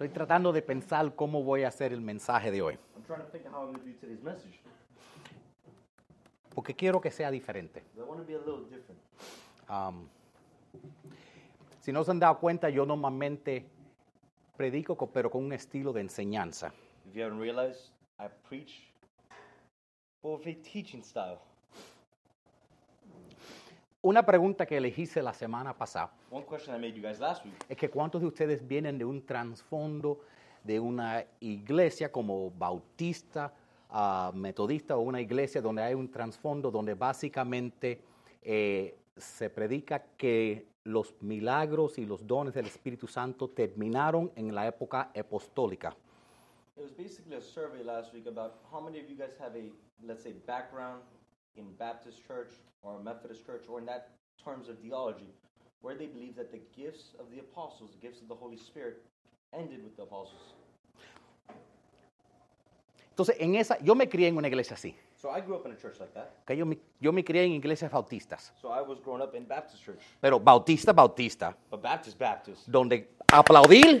Estoy tratando de pensar cómo voy a hacer el mensaje de hoy, I'm trying to think of how I'm going to do today's message. porque quiero que sea diferente. Um, si no se han dado cuenta, yo normalmente predico, co- pero con un estilo de enseñanza. If you haven't realized, I preach with a teaching style. Una pregunta que les hice la semana pasada One question I made you guys last week es que cuántos de ustedes vienen de un trasfondo de una iglesia como bautista, ah, metodista o una iglesia donde hay un trasfondo donde básicamente eh, se predica que los milagros y los dones del Espíritu Santo terminaron en la época apostólica. It was basically a survey last week about how many of you guys have a, let's say, background in Baptist church or Methodist church or in that terms of theology, where they believe that the gifts of the apostles, the gifts of the Holy Spirit, ended with the apostles. Entonces, en esa, yo me crié en una iglesia así. So I grew up in a church like that. que Yo me, yo me crié en iglesias bautistas, So I was growing up in Baptist church, pero bautista, bautista, but Baptist, Baptist, donde aplaudir,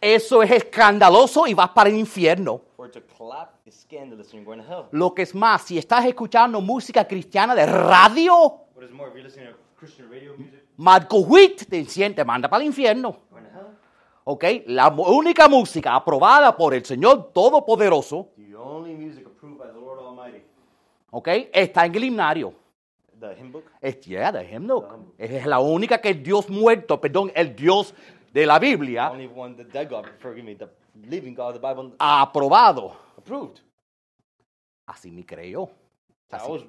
eso es escandaloso y vas para el infierno. Where to clap is scandalous and you're going to hell. Lo que es más, si estás escuchando música cristiana de radio, What is more, if you're listening to Christian radio music, Marco Witt te, te manda para el infierno. going to hell. ¿Ok? La única música aprobada por el Señor Todopoderoso, The only music approved by the Lord Almighty, ¿ok? Está en el himnario. the hymn book, Es, yeah, the hymn book. Es la única que el Dios muerto, perdón, el Dios de la Biblia ha aprobado. approved. Así me creyó.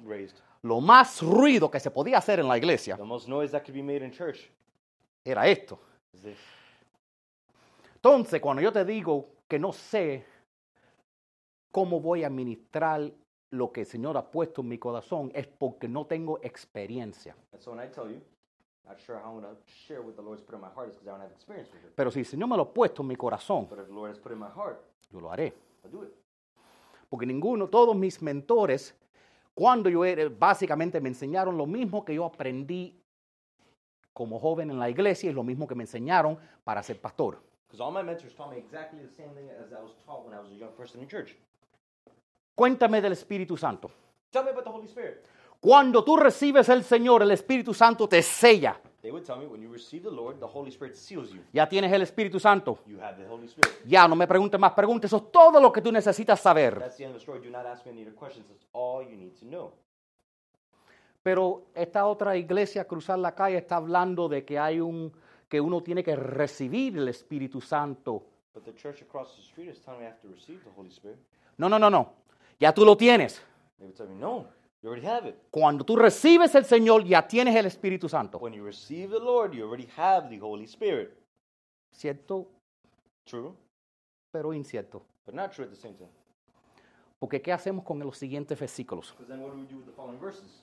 Raised. Lo más ruido que se podía hacer en la iglesia The most noise that could be made in church era esto. Entonces, cuando yo te digo que no sé cómo voy a ministrar lo que el Señor ha puesto en mi corazón, es porque no tengo experiencia. So when I tell you, Pero si el Señor me lo ha puesto en mi corazón, But if the Lord has put it in my heart, yo lo haré. Porque ninguno, todos mis mentores, cuando yo era, básicamente me enseñaron lo mismo que yo aprendí como joven en la iglesia y lo mismo que me enseñaron para ser pastor. Because all my mentors taught me exactly the same thing as I was taught when I was a young person in church. Cuéntame del Espíritu Santo. Tell me about the Holy Spirit. Cuando tú recibes el Señor, el Espíritu Santo te sella. They would tell me when you receive the Lord, the Holy Spirit seals you. Ya tienes el Espíritu Santo. You have the Holy Spirit. Ya no me preguntes más preguntas. Eso es todo lo que tú necesitas saber. That's the end of the story. Do not ask me any other questions. That's all you need to know. Pero esta otra iglesia, cruzar la calle, está hablando de que hay un que uno tiene que recibir el Espíritu Santo. But the church across the street is telling me I have to receive the Holy Spirit. No, no, no, no. Ya tú lo tienes. They would tell me, no, you already have it. Cuando tú recibes el Señor, ya tienes el Espíritu Santo. When you receive the Lord, you already have the Holy Spirit. Cierto, True, pero incierto. but not true at the same time. Porque ¿qué hacemos con los siguientes versículos? Because then what do we do with the following verses?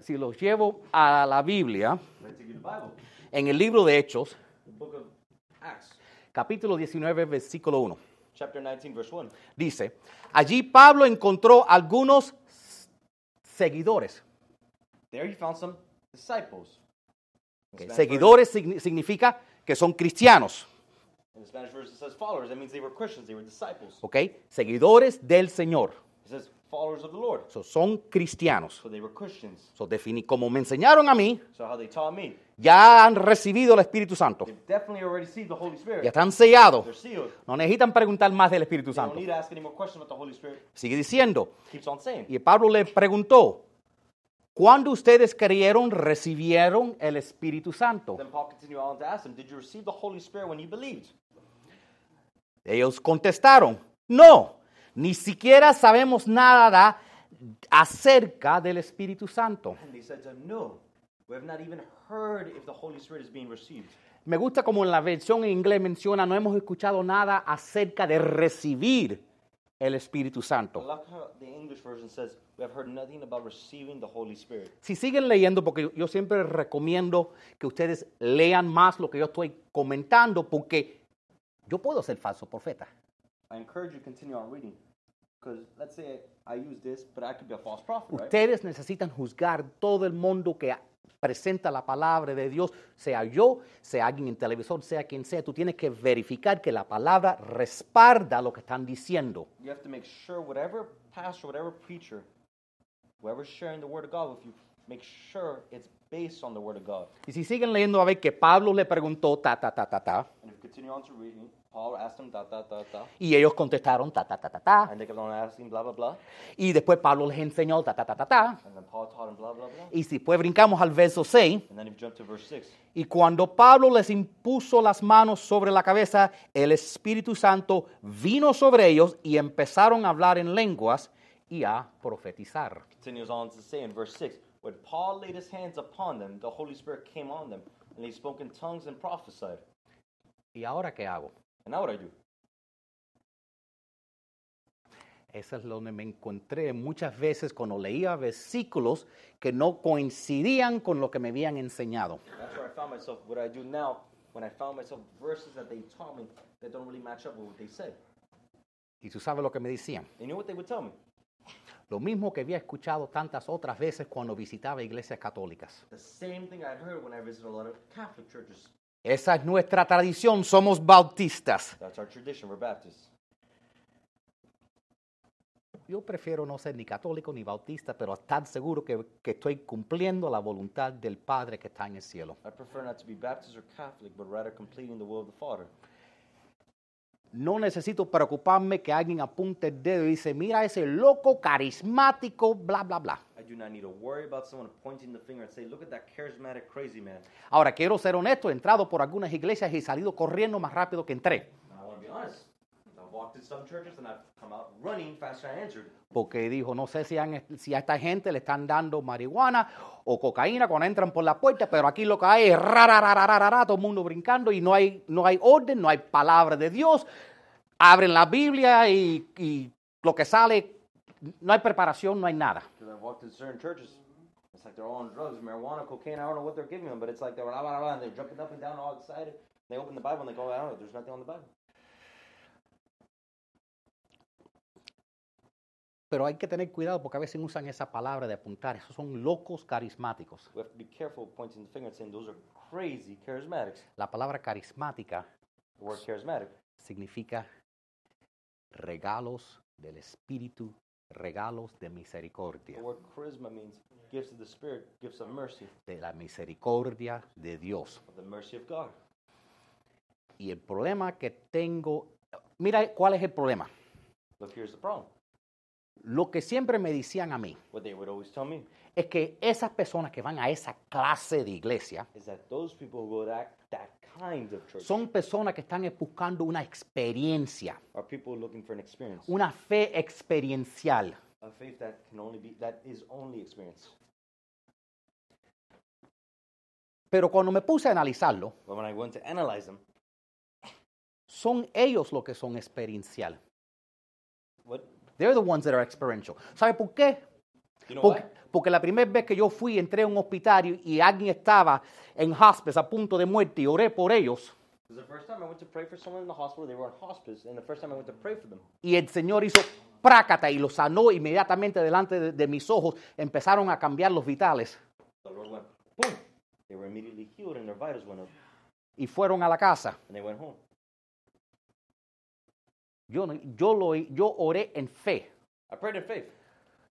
Si los llevo a la Biblia, en el libro de Hechos, The book of Acts, capítulo 19, versículo 1. chapter 19, verse 1. Dice, allí Pablo encontró algunos seguidores. There he found some disciples. In Ok, the Spanish Seguidores signi- significa que son cristianos. In the Spanish version, it says followers. That means they were Christians. They were disciples. ¿ok? Seguidores del Señor. It says followers of the Lord. So, son cristianos. So they were Christians. So, defini- como me enseñaron a mí, So how they taught me, ya han recibido el Espíritu Santo. they've definitely already received the Holy Spirit. Ya están sellados. They're sealed. No necesitan preguntar más del Espíritu They don't Santo. need to ask any more questions about the Holy Spirit. Sigue diciendo. Keeps on saying. Y Pablo le preguntó, ¿cuándo ustedes creyeron, recibieron el Espíritu Santo? Then Paul continued on to ask them, Did you receive the Holy Spirit when you believed? Ellos contestaron, no, ni siquiera sabemos nada acerca del Espíritu Santo. Me gusta como en la versión en inglés menciona, no hemos escuchado nada acerca de recibir el Espíritu Santo. like how the English version says, We have heard nothing about receiving the Holy Spirit. Si siguen leyendo, porque yo siempre recomiendo que ustedes lean más lo que yo estoy comentando, porque yo puedo ser falso profeta. I encourage you to continue on reading. Because let's say I, I use this, but I could be a false prophet, right? Ustedes necesitan juzgar todo el mundo que presenta la palabra de Dios, sea yo, sea alguien en televisor, sea quien sea, tú tienes que verificar que la palabra respalda lo que están diciendo. You have to make sure whatever pastor, whatever preacher, whoever's sharing the word of God with you, make sure it's based on the word of God. Y si siguen leyendo a ver que Pablo le preguntó ta, ta, ta, ta, ta, And if you continue on to reading, Paul asked da, y ellos contestaron ta, ta, ta, ta, ta, and they kept on asking blah blah blah, y después Pablo les enseñó ta, ta, ta, ta, ta, and then Paul taught him blah blah blah, y si después brincamos al verso 6, and then if you jump to verse y cuando Pablo les impuso las manos sobre la cabeza, el Espíritu Santo vino sobre ellos y empezaron a hablar en lenguas y a profetizar. continues on to say in verse six, when Paul laid his hands upon them, the Holy Spirit came on them, and they spoke in tongues and prophesied. ¿Y ahora qué hago? And now what I do? Eso es donde me encontré muchas veces cuando leía versículos que no coincidían con lo que me habían enseñado. That's where I found myself. What I do now, when I found myself verses that they taught me that don't really match up with what they said. Y tú sabes lo que me decían. And you know what they would tell me? Lo mismo que había escuchado tantas otras veces cuando visitaba iglesias católicas. Esa es nuestra tradición, somos bautistas. That's our tradition. We're Baptists. Yo prefiero no ser ni católico ni bautista, pero estar seguro que, que estoy cumpliendo la voluntad del Padre que está en el cielo. I prefer not to be Baptist or Catholic, but rather completing the will of the Father. No necesito preocuparme que alguien apunte el dedo y dice, mira ese loco carismático, bla, bla, bla. I do not need to worry about someone pointing the finger and say, look at that charismatic crazy man. Ahora, quiero ser honesto, he entrado por algunas iglesias y he salido corriendo más rápido que entré. Porque dijo, no sé si, han- si a esta gente le están dando marihuana o cocaína cuando entran por la puerta, pero aquí lo que hay es todo el mundo brincando y no hay, no hay orden, no hay palabra de Dios. Abren la Biblia y, y lo que sale, no hay preparación, no hay nada. It's like they're all on drugs, marijuana, cocaine. I don't know what they're giving them, but it's like they're blah, blah, blah, and they're jumping up and down all excited. They open the Bible and they go, I don't know, there's nothing on the Bible. Pero hay que tener cuidado porque a veces usan esa palabra de apuntar. Esos son locos carismáticos. We have to be careful pointing the finger and saying those are crazy charismatics. La palabra carismática The word charismatic significa regalos del Espíritu, regalos de misericordia, The word charisma means gifts of the Spirit, gifts of mercy, de la misericordia de Dios. of the mercy of God. Y el problema que tengo, mira cuál es el problema. Look, here's the problem. Lo que siempre me decían a mí What they would always tell me es que esas personas que van a esa clase de iglesia is that those people who go to that, that kind of church son personas que están buscando una experiencia, are people looking for an experience, una fe experiencial. a faith that can only be that is only experience. Pero cuando me puse a analizarlo, But when I went to analyze them, son ellos los que son experiencial. They're the ones that are experiential. ¿Sabe por qué? you know Porque, why? porque la primera vez que yo fui, entré a un hospital y alguien estaba en hospice a punto de muerte y oré por ellos. Because the first time I went to pray for someone in the hospital, they were in hospice, and the first time I went to pray for them, Y el Señor hizo prácata y lo sanó inmediatamente delante de, de mis ojos. Empezaron a cambiar los vitales the Lord went boom. They were immediately healed, and their vitals went up, y fueron a la casa. and they went home. Yo, no- yo, lo, yo oré en fe. I prayed in faith.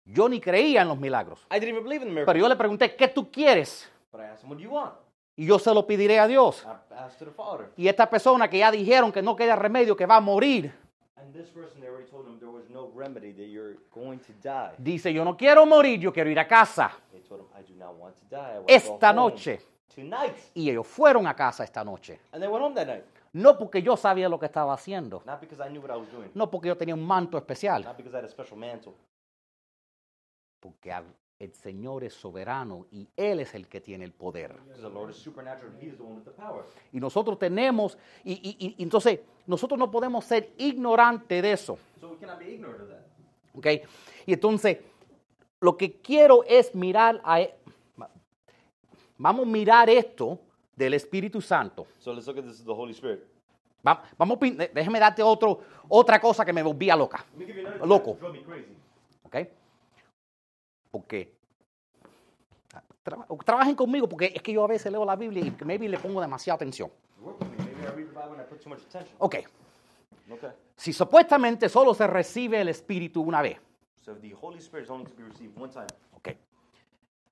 Yo ni creía en los milagros. I didn't even believe in the Pero yo le pregunté, ¿qué tú quieres? but I asked him, "What do you want?" Y yo se lo pediré a Dios. I asked to the Father, Y esta persona que ya dijeron que no queda remedio, que va a morir, and this person, they already told him there was no remedy that you're going to die. dice, yo no quiero morir, yo quiero ir a casa. They told him, "I do not want to die. I want to Esta home noche. tonight." Y ellos fueron a casa esta noche. And they went home that night, No porque yo sabía lo que estaba haciendo. not because I knew what I was doing, No porque yo tenía un manto especial. not because I had a special mantle, Porque el Señor es soberano y Él es el que tiene el poder. because the Lord is supernatural and He is the one with the power. Y nosotros tenemos, y, y- y- entonces nosotros no podemos ser ignorantes de eso. So we cannot be ignorant of that. ¿ok? Y entonces, lo que quiero es mirar a... e- Vamos a mirar esto del Espíritu Santo. So let's look at this as the Holy Spirit. Va- Vamos, déjeme darte otro, otra cosa que me volvía loca. Let me give you another Loco. ¿ok? Porque Tra- trabajen conmigo porque es que yo a veces leo la Biblia y maybe le pongo demasiada atención. Work with me. Maybe I read the Bible and I put too much attention. Ok, Okay. si supuestamente solo se recibe el Espíritu una vez, So the Holy Spirit is only to be received one time.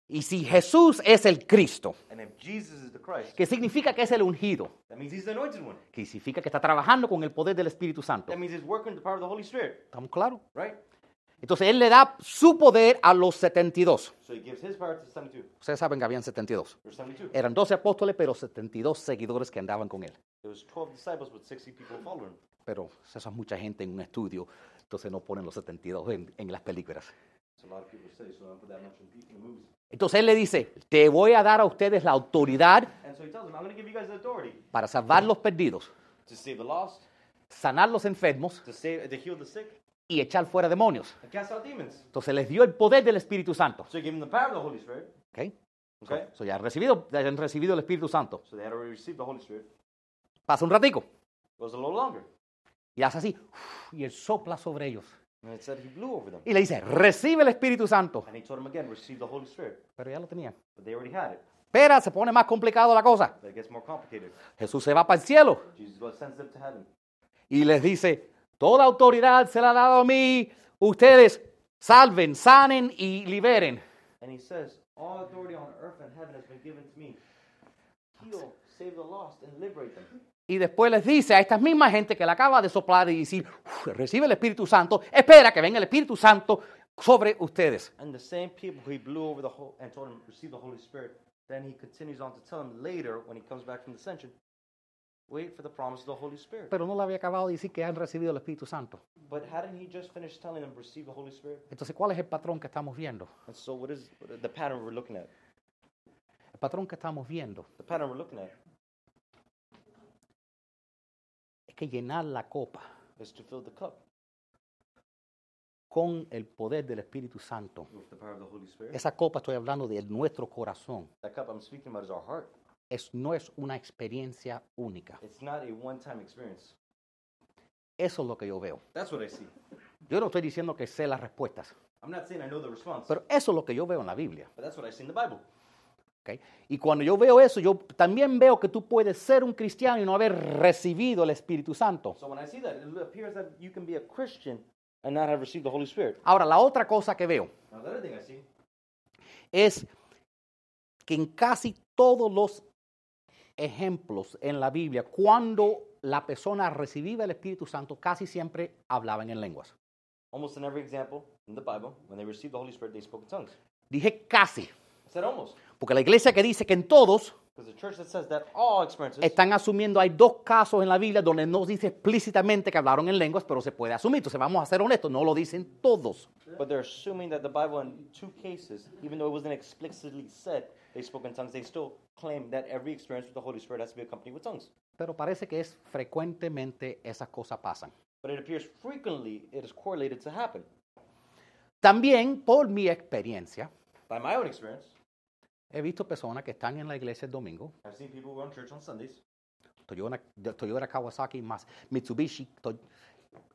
Y si Jesús es el Cristo, And if Jesus is the Christ, que significa que es el ungido, that means he's the anointed one. que significa que está trabajando con el poder del Espíritu Santo. That means he's working with the power of the Holy Spirit, ¿Estamos claros? right? Entonces Él le da su poder a los 72. So he gives his power to the 72. Ustedes saben que habían 72. There's 72. Eran 12 apóstoles, pero 72 seguidores que andaban con Él. There was 12 disciples with 60 people following. Pero esa es mucha gente en un estudio, entonces no ponen los 72 en, en las películas. So. Entonces Él le dice, te voy a dar a ustedes la autoridad And so he tells them, I'm going to give you guys the authority para salvar los perdidos, to save the lost, sanar los enfermos to save, to heal the sick, y echar fuera demonios. Entonces les dio el poder del Espíritu Santo. So he gave them the power of the Holy Spirit. ¿ok? Okay? So, ya han recibido, ya han recibido el Espíritu Santo. So they had already received the Holy Spirit. Pasa un ratico It was a little longer. y hace así y él sopla sobre ellos Y le dice, recibe el Espíritu Santo. And he told them again, receive the Holy Spirit. Pero ya lo tenían. But they already had it. Espera, se pone más complicado la cosa. But it gets more complicated. Jesús se va para el cielo Jesus goes sends them to heaven. y les dice, toda autoridad se la ha dado a mí, ustedes salven, sanen y liberen. Y después les dice a esta misma gente que le acaba de soplar y decir, "Uf, recibe el Espíritu Santo, espera que venga el Espíritu Santo sobre ustedes. And the same people he blew over the whole and told them receive the Holy Spirit, then he continues on to tell them later when he comes back from the ascension, wait for the promise of the Holy Spirit. Pero no le había acabado de decir que han recibido el Espíritu Santo. But hadn't he just finished telling them receive the Holy Spirit? Entonces, ¿cuál es el patrón que estamos viendo? And so what is the pattern we're looking at? El patrón que estamos viendo The pattern we're looking at que llenar la copa is to fill the cup con el poder del Espíritu Santo. with the power of the Holy Spirit. Esa copa estoy hablando de nuestro corazón. That cup I'm speaking about is our heart. Es, no es una experiencia única. It's not a one-time experience. Eso es lo que yo veo. That's what I see. Yo no estoy diciendo que sé las respuestas, I'm not saying I know the response, pero eso es lo que yo veo en la Biblia. but that's what I see in the Bible. ¿Ok? Y cuando yo veo eso, yo también veo que tú puedes ser un cristiano y no haber recibido el Espíritu Santo. So when I see that, it appears that you can be a Christian and not have received the Holy Spirit. Ahora, la otra cosa que veo es que en casi todos los ejemplos en la Biblia, cuando la persona recibía el Espíritu Santo, casi siempre hablaban en lenguas. almost in every example in the Bible, when they received the Holy Spirit, they spoke in tongues. Dije casi, I said almost, porque la iglesia que dice que en todos because the church that says that all experiences, están asumiendo, hay dos casos en la Biblia donde no dice explícitamente que hablaron en lenguas, pero se puede asumir. Entonces vamos a ser honestos, no lo dicen todos. but they're assuming that the Bible, in two cases, even though it wasn't explicitly said they spoke in tongues, they still claim that every experience with the Holy Spirit has to be accompanied with tongues. Pero parece que es frecuentemente esas cosas pasan. But it appears frequently it is correlated to happen. También, por mi experiencia, By my own experience, he visto personas que están en la iglesia el domingo, I've seen people who run church on Sundays. Toyota, Toyota Kawasaki más Mitsubishi, to-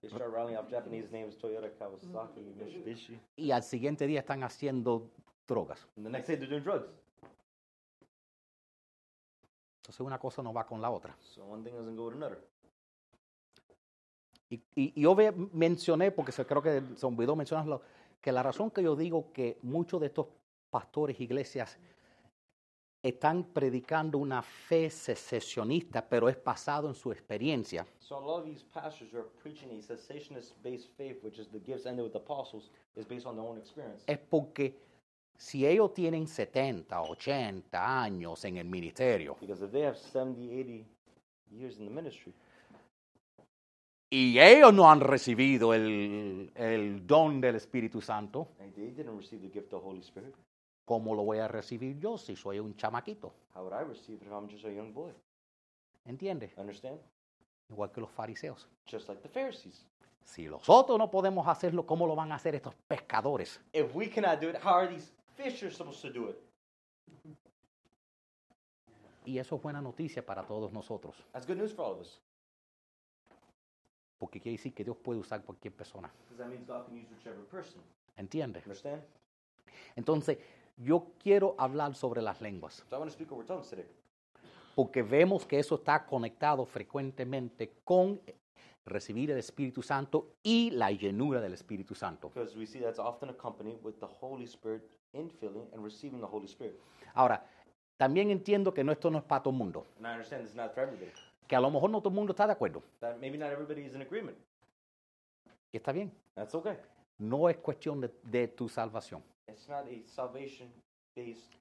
They start rattling off Japanese names, Toyota, Kawasaki, Mitsubishi. y al siguiente día están haciendo drogas. And the next day they're doing drugs. Entonces una cosa no va con la otra. So one thing doesn't go with another. Y, y- y yo mencioné, porque se, creo que se olvidó mencionarlo, que la razón que yo digo que muchos de estos pastores, iglesias, están predicando una fe secesionista, pero es basado en su experiencia, So a lot of these pastors who are preaching a cessationist-based faith, which is the gifts ended with the apostles, is based on their own experience. es porque si ellos tienen 70, 80 años en el ministerio Because if they have 70, 80 years in the ministry, y ellos no han recibido el, el don del Espíritu Santo, and they didn't receive the gift of the Holy Spirit, ¿cómo lo voy a recibir yo si soy un chamaquito? how would I receive it if I'm just a young boy? ¿Entiendes? Understand? Igual que los fariseos. Just like the Pharisees. Si nosotros no podemos hacerlo, ¿cómo lo van a hacer estos pescadores? If we cannot do it, how are these fishers supposed to do it? Y eso es buena noticia para todos nosotros, That's good news for all of us. porque quiere decir que Dios puede usar cualquier persona. Because that means God can use whichever person. ¿Entiendes? Understand? Entonces, yo quiero hablar sobre las lenguas, So I want to speak over tongues today. porque vemos que eso está conectado frecuentemente con recibir el Espíritu Santo y la llenura del Espíritu Santo. Because we see that's often accompanied with the Holy Spirit infilling and receiving the Holy Spirit. Ahora, también entiendo que no, esto no es para todo el mundo, And I understand is not for everybody. que a lo mejor no todo el mundo está de acuerdo. That maybe not everybody is in agreement. Y está bien, That's okay. no es cuestión de, de tu salvación. It's not a salvation-based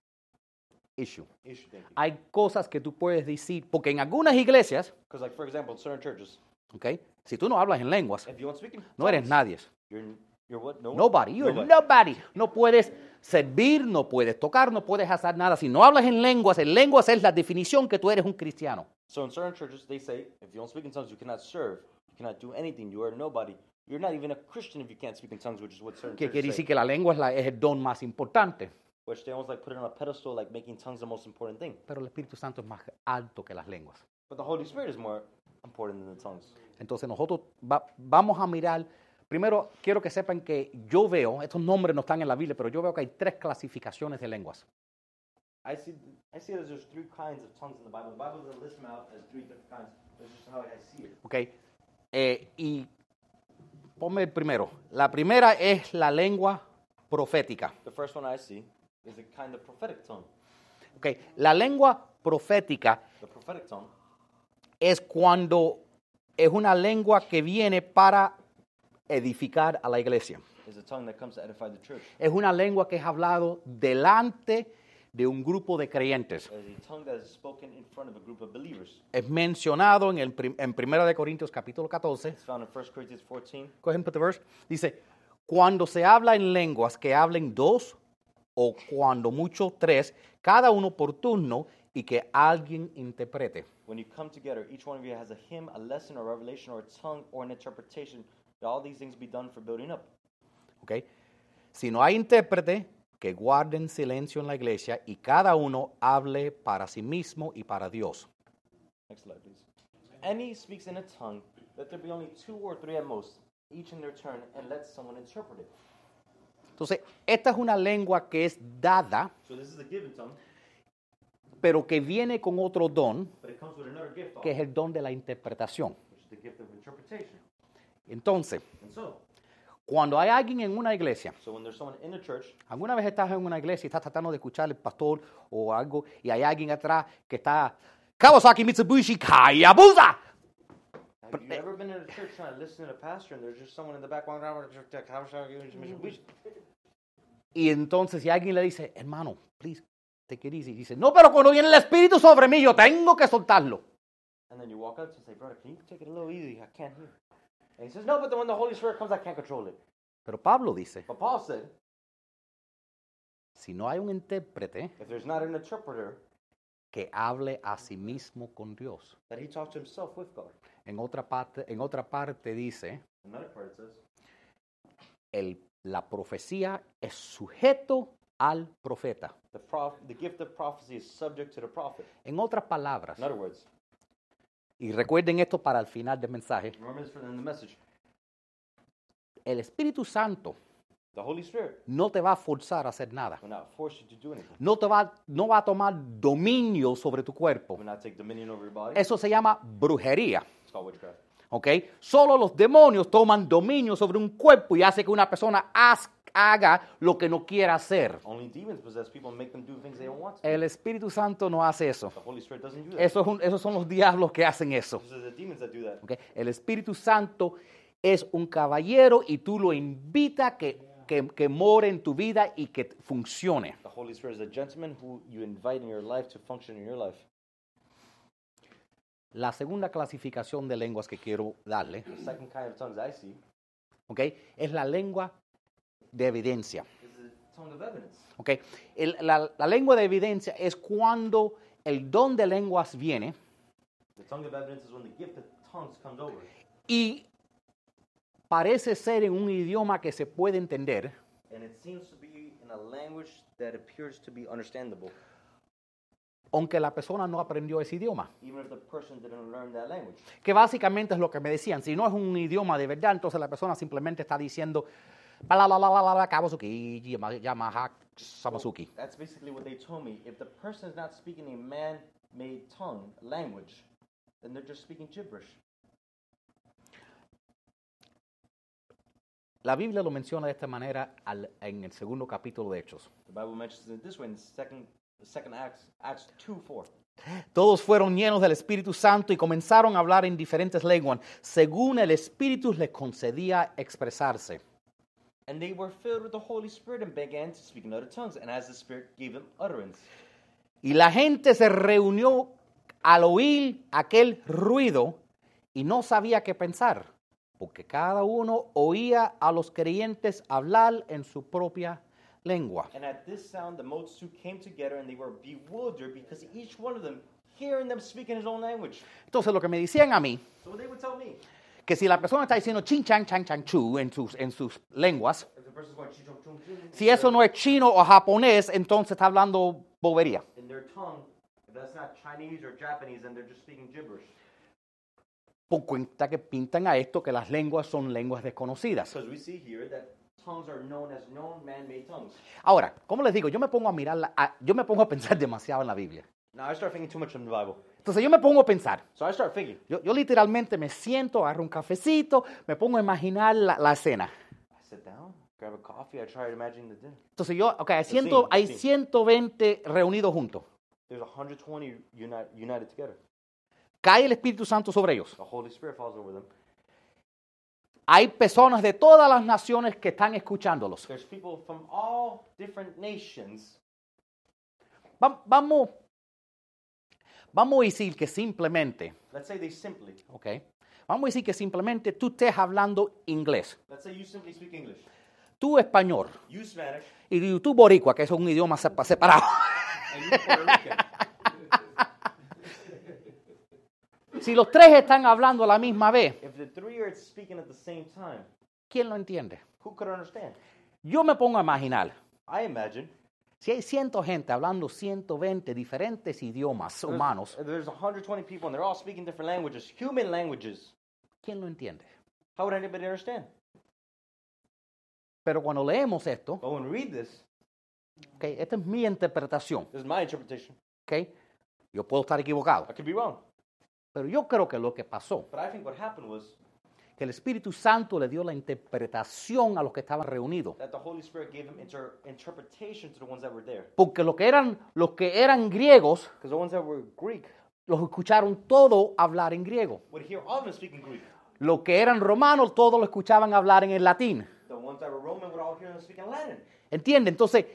Issue. issue. You. Hay cosas que tú puedes decir, porque en algunas iglesias, Because, like for example, in certain churches, ¿ok? Si tú no hablas en lenguas, if you to speak in no eres nadie. You're, you're what? No? Nobody. You're Nobody. nobody. No puedes servir, no puedes tocar, no puedes hacer nada. Si no hablas en lenguas, en lenguas es la definición que tú eres un cristiano. So in certain churches, they say if you don't speak in tongues, you cannot serve, you cannot do anything. You are nobody. You're not even a Christian if you can't speak in tongues, which is what certain Que quiere decir que la lengua es, la- es el don más importante. Which they almost like put it on a pedestal, like making tongues the most important thing. Pero el Espíritu Santo es más alto que las lenguas. But the Holy Spirit is more important than the tongues. Entonces nosotros va- vamos a mirar, primero quiero que sepan que yo veo, estos nombres no están en la Biblia, pero yo veo que hay tres clasificaciones de lenguas. I see. I see that there's three kinds of tongues in the Bible. The Bible doesn't list them out as three different kinds. That's just how I see it. ¿ok? Eh, y ponme el primero. La primera es la lengua profética. The first one I see is a kind of prophetic tongue. ¿ok? La lengua profética The prophetic tongue es cuando es una lengua que viene para edificar a la iglesia. is a tongue that comes to edify the church. Es una lengua que es hablado delante de un grupo de creyentes. Es mencionado en, el, prim- en 1 de Corintios capítulo 14. It's found in 1 Corinthians 14. Go ahead and put the verse. Dice, cuando se habla en lenguas que hablen dos o cuando mucho tres, cada uno por turno y que alguien interprete. When you come together, each one of you has a hymn, a lesson, a revelation, or a tongue, or an interpretation. All these things be done for building up. ¿ok? Si no hay intérprete, que guarden silencio en la iglesia y cada uno hable para sí mismo y para Dios. Next slide, please. Any speaks in a tongue, let there be only two or three at most, each in their turn, and let someone interpret it. Entonces, esta es una lengua que es dada, So this is a given tongue, pero que viene con otro don, but it comes with another gift, que es el don de la interpretación. which is the gift of interpretation. Entonces, And so, cuando hay alguien en una iglesia, so when there's someone in the church, alguna vez estás en una iglesia y estás tratando de escuchar al pastor o algo y hay alguien atrás que está Kawasaki Mitsubishi Hayabusa. have you ever been in a church trying to listen to the pastor, and there's just someone in the back walking around with a how shall I give you a mission? Y entonces si alguien le dice, hermano, please, te it easy, dice, no, pero cuando viene el Espíritu sobre mí, yo tengo que soltarlo. And then you walk up and say, brother, can you take it a little easy? I can't hear. And he says, no, but then when the Holy Spirit comes, I can't control it. Pero Pablo dice, But Paul said, si no hay un intérprete if there's not an interpreter, que hable a sí mismo con Dios. that he talks to himself with God. En otra parte, en otra parte dice, Another part it says, el, la profecía es sujeto al profeta. the, prof- the gift of prophecy is subject to the prophet. En otras palabras, In other words, y recuerden esto para el final del mensaje, el Espíritu Santo The Holy Spirit no te va a forzar a hacer nada. will not force you to do anything. No, te va, no va a tomar dominio sobre tu cuerpo. Will not take dominion over your body. Eso se llama brujería. It's called witchcraft. ¿ok? Solo los demonios toman dominio sobre un cuerpo y hace que una persona haz- haga lo que no quiera hacer. Only demons possess people and make them do things they don't want to. El Espíritu Santo no hace eso. The Holy Spirit doesn't do that. Eso es un- esos son los diablos que hacen eso. Those are the demons that do that. ¿ok? El Espíritu Santo es un caballero y tú lo invitas que, que, que more en tu vida y que funcione. The Holy Spirit is a gentleman who you invite in your life to function in your life. La segunda clasificación de lenguas que quiero darle The second kind of tongues I see ¿ok? es la lengua de evidencia. is the tongue of evidence. ¿ok? El- la, la lengua de evidencia es cuando el don de lenguas viene The tongue of evidence is when the gift of tongues comes over. y parece ser en un idioma que se puede entender, And it seems to be in a language that appears to be understandable, aunque la persona no aprendió ese idioma. Que básicamente es lo que me decían. Si no es un idioma de verdad, entonces la persona simplemente está diciendo, Yama- Yamaha, Samazuki. That's basically what they told me. If the person is not speaking a man-made tongue language, then they're just speaking gibberish. La Biblia lo menciona de esta manera al- en el segundo capítulo de Hechos. The Bible mentions it this way in second, second Acts, Acts 2 4. Todos fueron llenos del Espíritu Santo y comenzaron a hablar en diferentes lenguas, según el Espíritu les concedía expresarse. And they were filled with the Holy Spirit and began to speak in other tongues, and as the Spirit gave them utterance. Y la gente se reunió al oír aquel ruido y no sabía qué pensar, porque cada uno oía a los creyentes hablar en su propia lengua. And at this sound, the multitude came together, and they were bewildered because each one of them hearing them speak in his own language. Entonces lo que me decían a mí, So they would tell me, que si la persona está diciendo chin chan chan chan chu en sus, en sus lenguas, si eso no es chino o japonés, entonces está hablando bobería. Por cuenta que pintan a esto que las lenguas son lenguas desconocidas. Because we see here that tongues are known as known man-made tongues. Ahora, como les digo, yo me pongo a mirar, la- yo me pongo a pensar demasiado en la Biblia. Now I start thinking too much in the Bible. Entonces yo me pongo a pensar, So I start thinking. yo, yo literalmente me siento, agarro un cafecito, me pongo a imaginar la, la escena. I sit down, grab a coffee, I try to imagine the dinner. Entonces yo, ok, hay, ciento- hay scene. 120 reunidos juntos. There's 120 uni- united together. Cae el Espíritu Santo sobre ellos. The Holy Spirit falls over them. Hay personas de todas las naciones que están escuchándolos. There's people from all different nations. Va- vamos, vamos a decir que simplemente, Let's say they simply, ok, vamos a decir que simplemente tú estés hablando inglés, let's say you simply speak English, tú español you Spanish, y tú boricua, que es un idioma sepa- separado. and you Puerto Rican. Si los tres están hablando a la misma vez, if the three are speaking at the same time, ¿quién lo entiende? who could understand? Yo me pongo a imaginar, I imagine si hay ciento gente hablando 120 diferentes idiomas humanos, there's 120 people and they're all speaking different languages, human languages. ¿quién lo entiende? How would anybody understand? Pero cuando leemos esto, But when we read this, ok, esta es mi interpretación, this is my interpretation. ok, yo puedo estar equivocado, I could be wrong. pero yo creo que lo que pasó, But I think what happened was que el Espíritu Santo le dio la interpretación a los que estaban reunidos. that the Holy Spirit gave them inter- interpretation to the ones that were there. Porque los que eran, los que eran griegos, Because the ones that were Greek los escucharon todo hablar en griego. Los que eran romanos, todos lo escuchaban hablar en el latín. The ones that were Roman would all hear them speaking Latin. ¿Entiende? Entonces,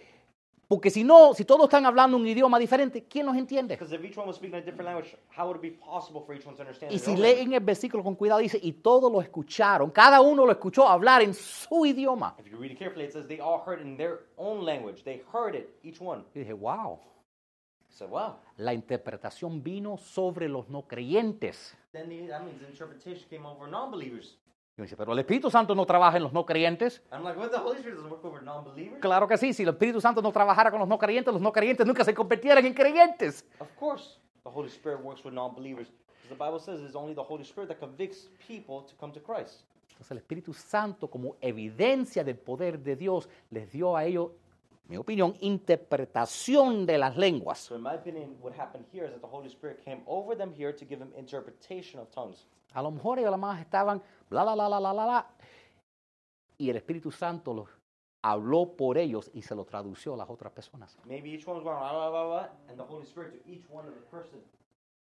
porque si no, si todos están hablando un idioma diferente, ¿quién los entiende? Because if each one was speaking a different language, how would it be possible for each one to understand? Y si leen el versículo con cuidado, dice, y todos lo escucharon, cada uno lo escuchó hablar en su idioma. If you read it carefully, it says they all heard in their own language. They heard it, each one. Y dije, wow, So wow. la interpretación vino sobre los no creyentes. Then the, that means the interpretation came over non-believers. Y dice, pero el Espíritu Santo no trabaja en los no creyentes. Like? Claro que sí, si el Espíritu Santo no trabajara con los no creyentes, los no creyentes nunca se convirtieran en creyentes. Of course, the Holy Spirit works with non-believers. The Bible says it's only the Holy Spirit that convicts people to come to Christ. Entonces el Espíritu Santo, como evidencia del poder de Dios, les dio a ellos, en mi opinión, interpretación de las lenguas. So in my opinion, what happened here is that the Holy Spirit came over them here to give them interpretation of tongues. A lo mejor ellos más estaban, bla, bla, bla, bla, bla, bla, y el Espíritu Santo los habló por ellos y se lo tradució a las otras personas. Maybe each one was going blah, blah, blah, blah, and the Holy Spirit to each one of the person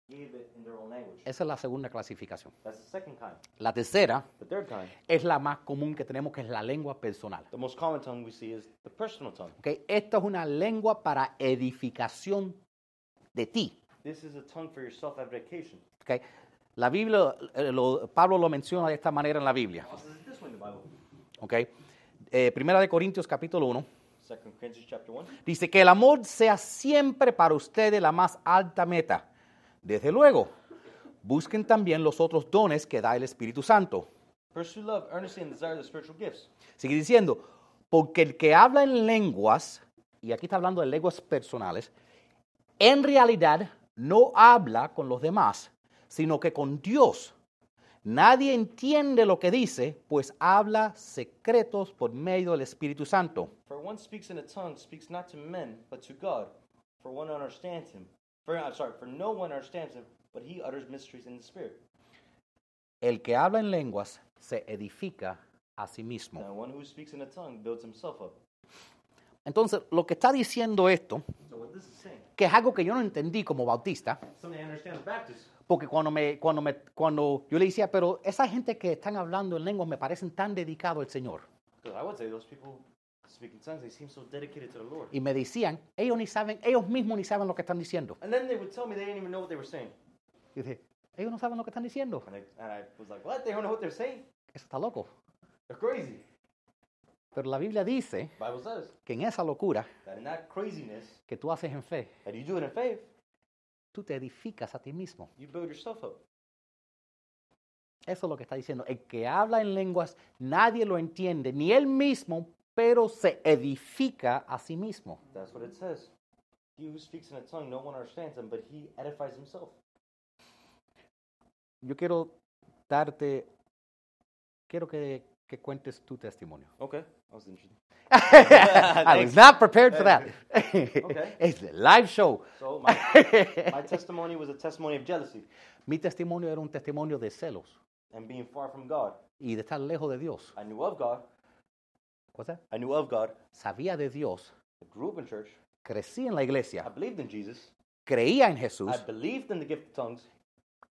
gave it in their own language. Esa es la segunda clasificación. That's the second kind. La tercera The third kind, es la más común que tenemos, que es la lengua personal. the most common tongue we see is the personal tongue. ¿ok? Esta es una lengua para edificación de ti. This is a tongue for your self-edification. ¿ok? La Biblia, eh, lo- Pablo lo menciona de esta manera en la Biblia. Also, this is this one in the Bible. ¿ok? Eh, Primera de Corintios capítulo 1 Second Corinthians chapter 1. dice que el amor sea siempre para ustedes la más alta meta. Desde luego, busquen también los otros dones que da el Espíritu Santo. Love, earnestly, and desire the spiritual gifts. Sigue diciendo, porque el que habla en lenguas, y aquí está hablando de lenguas personales, en realidad no habla con los demás, sino que con Dios. Nadie entiende lo que dice, pues habla secretos por medio del Espíritu Santo. For one speaks in a tongue, speaks not to men, but to God. For one understands him. For, I'm sorry, for no one understands him, but he utters mysteries in the Spirit. El que habla en lenguas se edifica a sí mismo. Now, one who speaks in a tongue builds himself up. Entonces, lo que está diciendo esto, So saying, que es algo que yo no entendí como bautista, porque cuando, me, cuando, me, cuando yo le decía, pero esa gente que están hablando en lenguas me parecen tan dedicados al Señor. Y me decían, ellos ni saben, ellos mismos ni saben lo que están diciendo. Y dije, ellos no saben lo que están diciendo. Eso está loco. They're crazy. Pero la Biblia dice says que en esa locura that in that craziness que tú haces en fe, that you do it in faith, tú te edificas a ti mismo. you build yourself up. Eso es lo que está diciendo. El que habla en lenguas, nadie lo entiende, ni él mismo, pero se edifica a sí mismo. That's what it says. He who speaks in a tongue, no one understands him, but he edifies himself. Yo quiero darte, quiero que, que cuentes tu testimonio. Okay. I was interested. I was not prepared for that. Okay. Es el live show. So my, my testimony was a testimony of jealousy Mi testimonio era un testimonio de celos and being far from God. y de estar lejos de Dios. I knew of God. What's that? I knew of God. Sabía de Dios, I grew up in church. crecí en la iglesia. I believed in Jesus. creía en Jesús, I believed in the gift of tongues,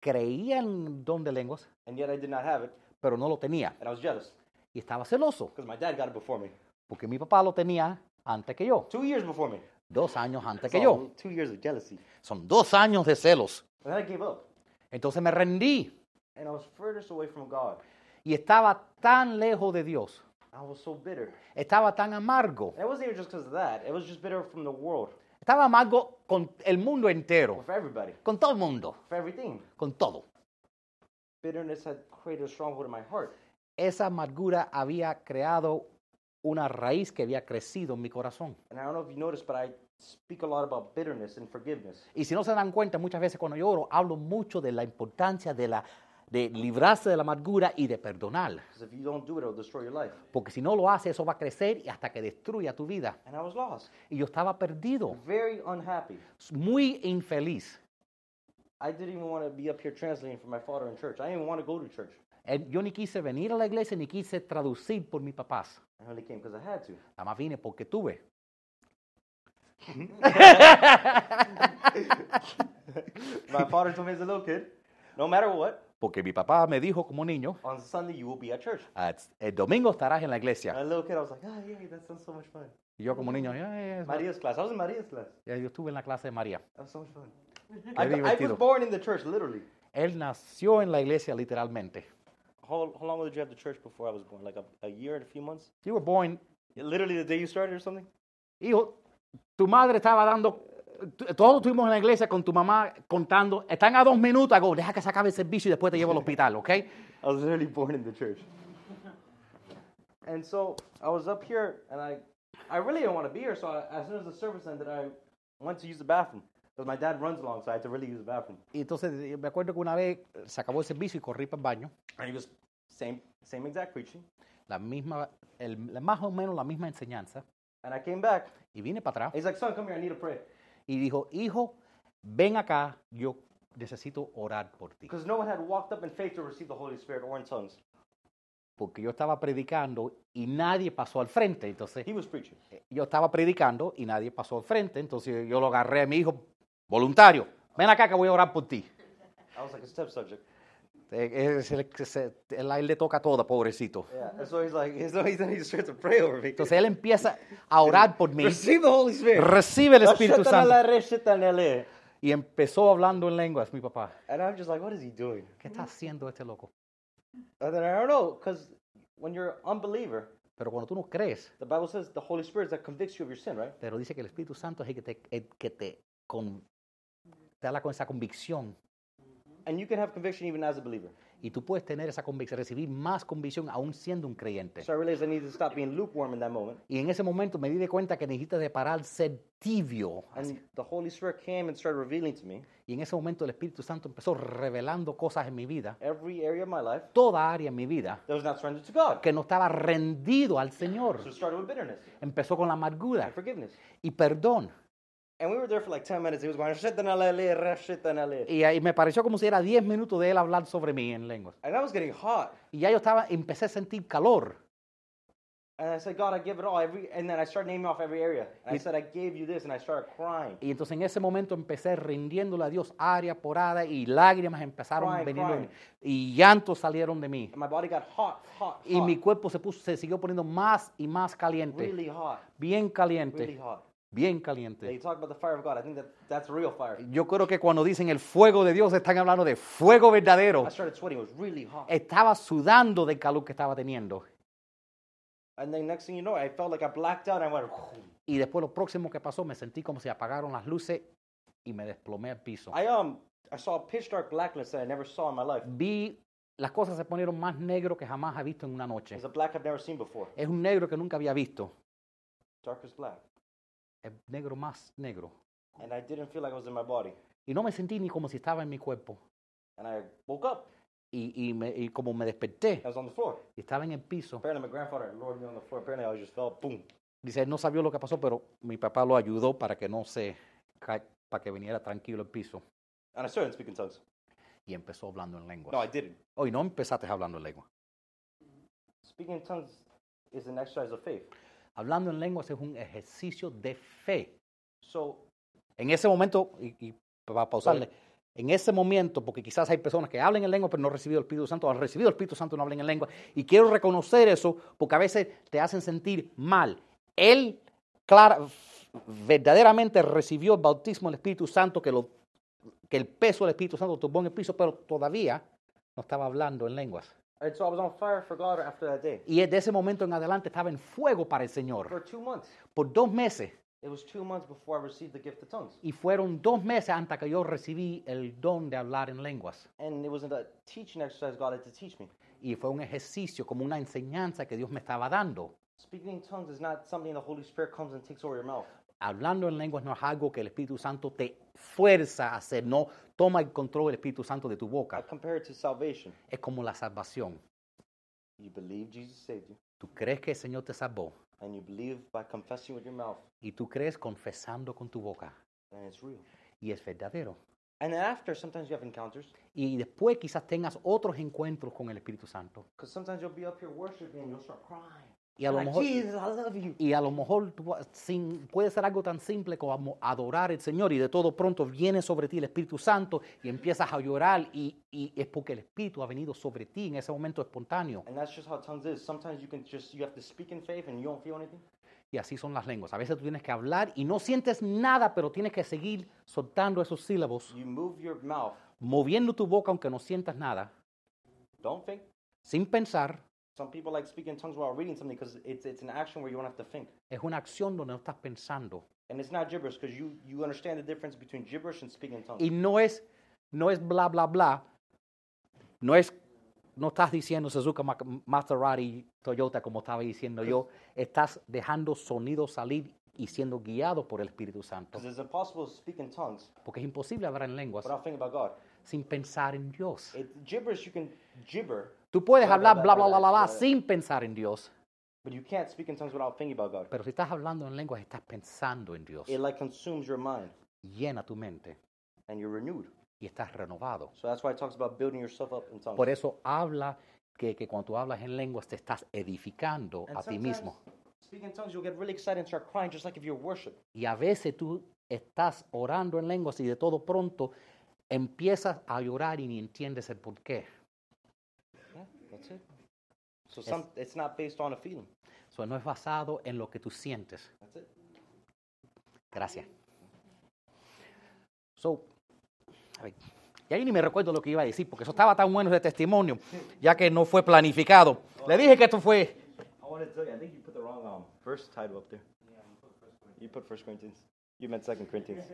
creía en don de lenguas, and yet I did not have it, pero no lo tenía. and I was jealous Y estaba celoso, because my dad got it before me. Porque mi papá lo tenía antes que yo, Two years before me. dos años antes que yo. Two years of jealousy. Son dos años de celos. And then I gave up, Entonces me rendí and I was furthest away from God. y estaba tan lejos de Dios, I was so bitter. estaba tan amargo, And it wasn't even just because of that. It was just bitter from the world, estaba amargo con el mundo entero, for everybody, con todo el mundo, for everything. con todo. Bitterness had created a stronghold in my heart. Esa amargura había creado una raíz que había crecido en mi corazón. Y si no se dan cuenta, muchas veces cuando yo oro, hablo mucho de la importancia de, la, de librarse de la amargura y de perdonar. Because if you don't do it, it'll destroy your life. Porque si no lo hace, eso va a crecer y hasta que destruya tu vida. And I was lost, Y yo estaba perdido, very unhappy. muy infeliz. I didn't even want to be up here translating for my father in church. I didn't even want to go to church. Yo ni quise venir a la iglesia ni quise traducir por mis papás. I only came because I had to. Nada más vine porque tuve. My father told me as a little kid, no matter what, Porque mi papá me dijo como niño, on Sunday you will be at church. "Ah, el domingo estarás en la And iglesia. as a little kid, I was like, ah, yeah, that sounds so much fun. Y yo como niño, "Eh, es- Maria's class. I was in Maria's class. ya yo estuve en la clase de María. That was so much fun. I, I divertido. was born in the church, literally. Él nació en la iglesia literalmente. How, how long did you have the church before I was born? Like a, a year and a few months? You were born, Literally the day you started or something? hijo, tu madre estaba dando, todos estuvimos en la iglesia con tu mamá contando, están a dos minutos, hago, deja que se acabe el servicio y después te llevo al hospital, ¿ok? I was literally born in the church. And so I was up here, and I, I really didn't want to be here. So I, as soon as the service ended, I went to use the bathroom my dad runs along, so I had to really use the bathroom. Y entonces eh, me acuerdo que una vez se acabó el servicio y corrí para el baño, And he was same, same exact preaching. la misma, el- más o menos la misma enseñanza, And I came back. y vine para atrás He's like, "Son, come here. I need to pray." y dijo, hijo, ven acá, yo necesito orar por ti. Because no one had walked up in faith to receive the Holy Spirit or in tongues. Porque yo estaba predicando y nadie pasó al frente, entonces He was preaching. eh, yo estaba predicando y nadie pasó al frente, entonces yo lo agarré a mi hijo voluntario. Ven acá que voy a orar por ti. I was like a step subject. Él- le toca todo, pobrecito. Entonces él empieza a orar por mí, Receive the Holy Spirit. recibe el Espíritu Santo y empezó hablando en lenguas, mi papá. And I'm just like, what is he doing? ¿Qué está haciendo este loco? And then I don't know, because when you're an unbeliever, Pero cuando tú no crees, the Bible says the Holy Spirit that convicts you of your sin, right? pero dice que el Espíritu Santo es el que te, el que te, con, te da con esa convicción And you can have conviction even as a believer. Y tú puedes tener esa convicción, recibir más convicción aún siendo un creyente. So I realized I needed to stop being lukewarm in that moment. Y en ese momento me di de cuenta que necesitas de parar ser tibio. And the Holy Spirit came and started revealing to me Y en ese momento el Espíritu Santo empezó revelando cosas en mi vida, every area of my life toda área en mi vida, that was not surrendered to God. que no estaba rendido al So Señor. it started with bitterness Empezó con la amargura and forgiveness. y perdón. And we were there for like 10 minutes. He was going. Y ahí me pareció como si era 10 minutos de él hablar sobre mí en lenguas. and I was getting hot. Y ya yo estaba, empecé a sentir calor. And I said, God, I give it all. Every, and then I started naming off every area. And I You- said, I gave you this. And I started crying. Y entonces en ese momento empecé rindiéndole a Dios área por área y lágrimas empezaron a venir de mí. y llantos salieron de mí. And my body got hot, hot, Y hot. mi cuerpo se, puso, se siguió poniendo más y más caliente. really hot, Bien really caliente. hot. Bien caliente. Yo creo que cuando dicen el fuego de Dios están hablando de fuego verdadero. I started sweating. It was really hot. Estaba sudando del calor que estaba teniendo. Y después lo próximo que pasó, me sentí como si apagaron las luces y me desplomé al piso. I um, I saw a pitch dark blackness that I never saw in my life. Vi, las cosas se ponieron más negro que jamás he visto en una noche. It's a black I've never seen before. Es un negro que nunca había visto. Dark as black. Es negro más negro. And I didn't feel like I was in my body. Y no me sentí ni como si estaba en mi cuerpo. And I woke up. Y, y me- y como me desperté, I was on the floor. y estaba en el piso. Apparently, my grandfather lured me on the floor. Apparently, I just fell. Boom. Dice, él no sabía lo que pasó, pero mi papá lo ayudó para que no se para que viniera tranquilo el piso. And I started speaking tongues. Y empezó hablando en lenguas. No, I didn't. Hoy no empezaste hablando en lengua. Speaking in tongues is an exercise of faith. Hablando en lenguas es un ejercicio de fe. So En ese momento, y, y para pausarle, en ese momento, porque quizás hay personas que hablan en lengua pero no han recibido el Espíritu Santo, o han recibido el Espíritu Santo y no hablan en lengua, y quiero reconocer eso porque a veces te hacen sentir mal. Él, clara, verdaderamente recibió el bautismo del Espíritu Santo, que, lo, que el peso del Espíritu Santo tuvo en el piso, pero todavía no estaba hablando en lenguas. And so I was on fire for God after that day. Y de ese momento en adelante estaba en fuego para el Señor. For two months. Por dos meses. It was two months before I received the gift of tongues. Y fueron dos meses antes que yo recibí el don de hablar en lenguas. And it wasn't a teaching exercise God had to teach me. Y fue un ejercicio, como una enseñanza que Dios me estaba dando. Speaking in tongues is not something the Holy Spirit comes and takes over your mouth. Hablando en lenguas no es algo que el Espíritu Santo te fuerza a hacer, no toma el control del Espíritu Santo de tu I boca. compare it to salvation. Es como la salvación. You believe Jesus saved you, Tú crees que el Señor te salvó and you believe by confessing with your mouth, y tú crees confesando con tu boca and it's real. y es verdadero. And then after, sometimes you have encounters, Y después quizás tengas otros encuentros con el Espíritu Santo. because sometimes you'll be up here worshiping and you'll start crying. Y a lo mejor, Jesus, I love you. y a lo mejor tú vas- sin, puede ser algo tan simple como adorar al Señor y de todo pronto viene sobre ti el Espíritu Santo y empiezas a llorar y, y es porque el Espíritu ha venido sobre ti en ese momento espontáneo. And that's just how tongues is. Sometimes you can just, you have to speak in faith and you don't feel anything. Y así son las lenguas. A veces tú tienes que hablar y no sientes nada, pero tienes que seguir soltando esos sílabos, You move your mouth. moviendo tu boca aunque no sientas nada, Don't think. sin pensar. Some people like speaking in tongues while reading something because it's, it's an action where you don't have to think. Es una acción donde no estás pensando. And it's not gibberish because you, you understand the difference between gibberish and speaking in tongues. Y no es, no es bla, bla, bla. No es, no estás diciendo Suzuka Ma- Maserati Toyota como estaba diciendo yo. Estás dejando sonido salir y siendo guiado por el Espíritu Santo. Because it's impossible to speak in tongues Porque es imposible hablar en lenguas without thinking about God. sin pensar en Dios. It, gibberish, you can gibber, Tú puedes Bla, bla, hablar bla, bla, bla, bla, bla, sin pensar en Dios. but you can't speak in tongues without thinking about God. Pero si estás hablando en lenguas, estás pensando en Dios. It like consumes your mind Llena tu mente and you're renewed. y estás renovado. So that's why it talks about building yourself up in tongues. Por eso habla que, que cuando tú hablas en lenguas te estás edificando And a ti mismo. Speaking in tongues, you'll get really excited and start crying just like if you're worship. Y a veces tú estás orando en lenguas y de todo pronto empiezas a llorar y ni entiendes el por qué. Yeah, that's it. So some, it's not based on a feeling. Eso no es basado en lo que tú sientes. That's it. Gracias. So, a ver, yo ni me recuerdo lo que iba a decir, porque eso estaba tan bueno ese testimonio, ya que no fue planificado. Le dije que esto fue. I want to tell you, I think you put the wrong um, verse title up there. You put First Corinthians. You meant Second Corinthians.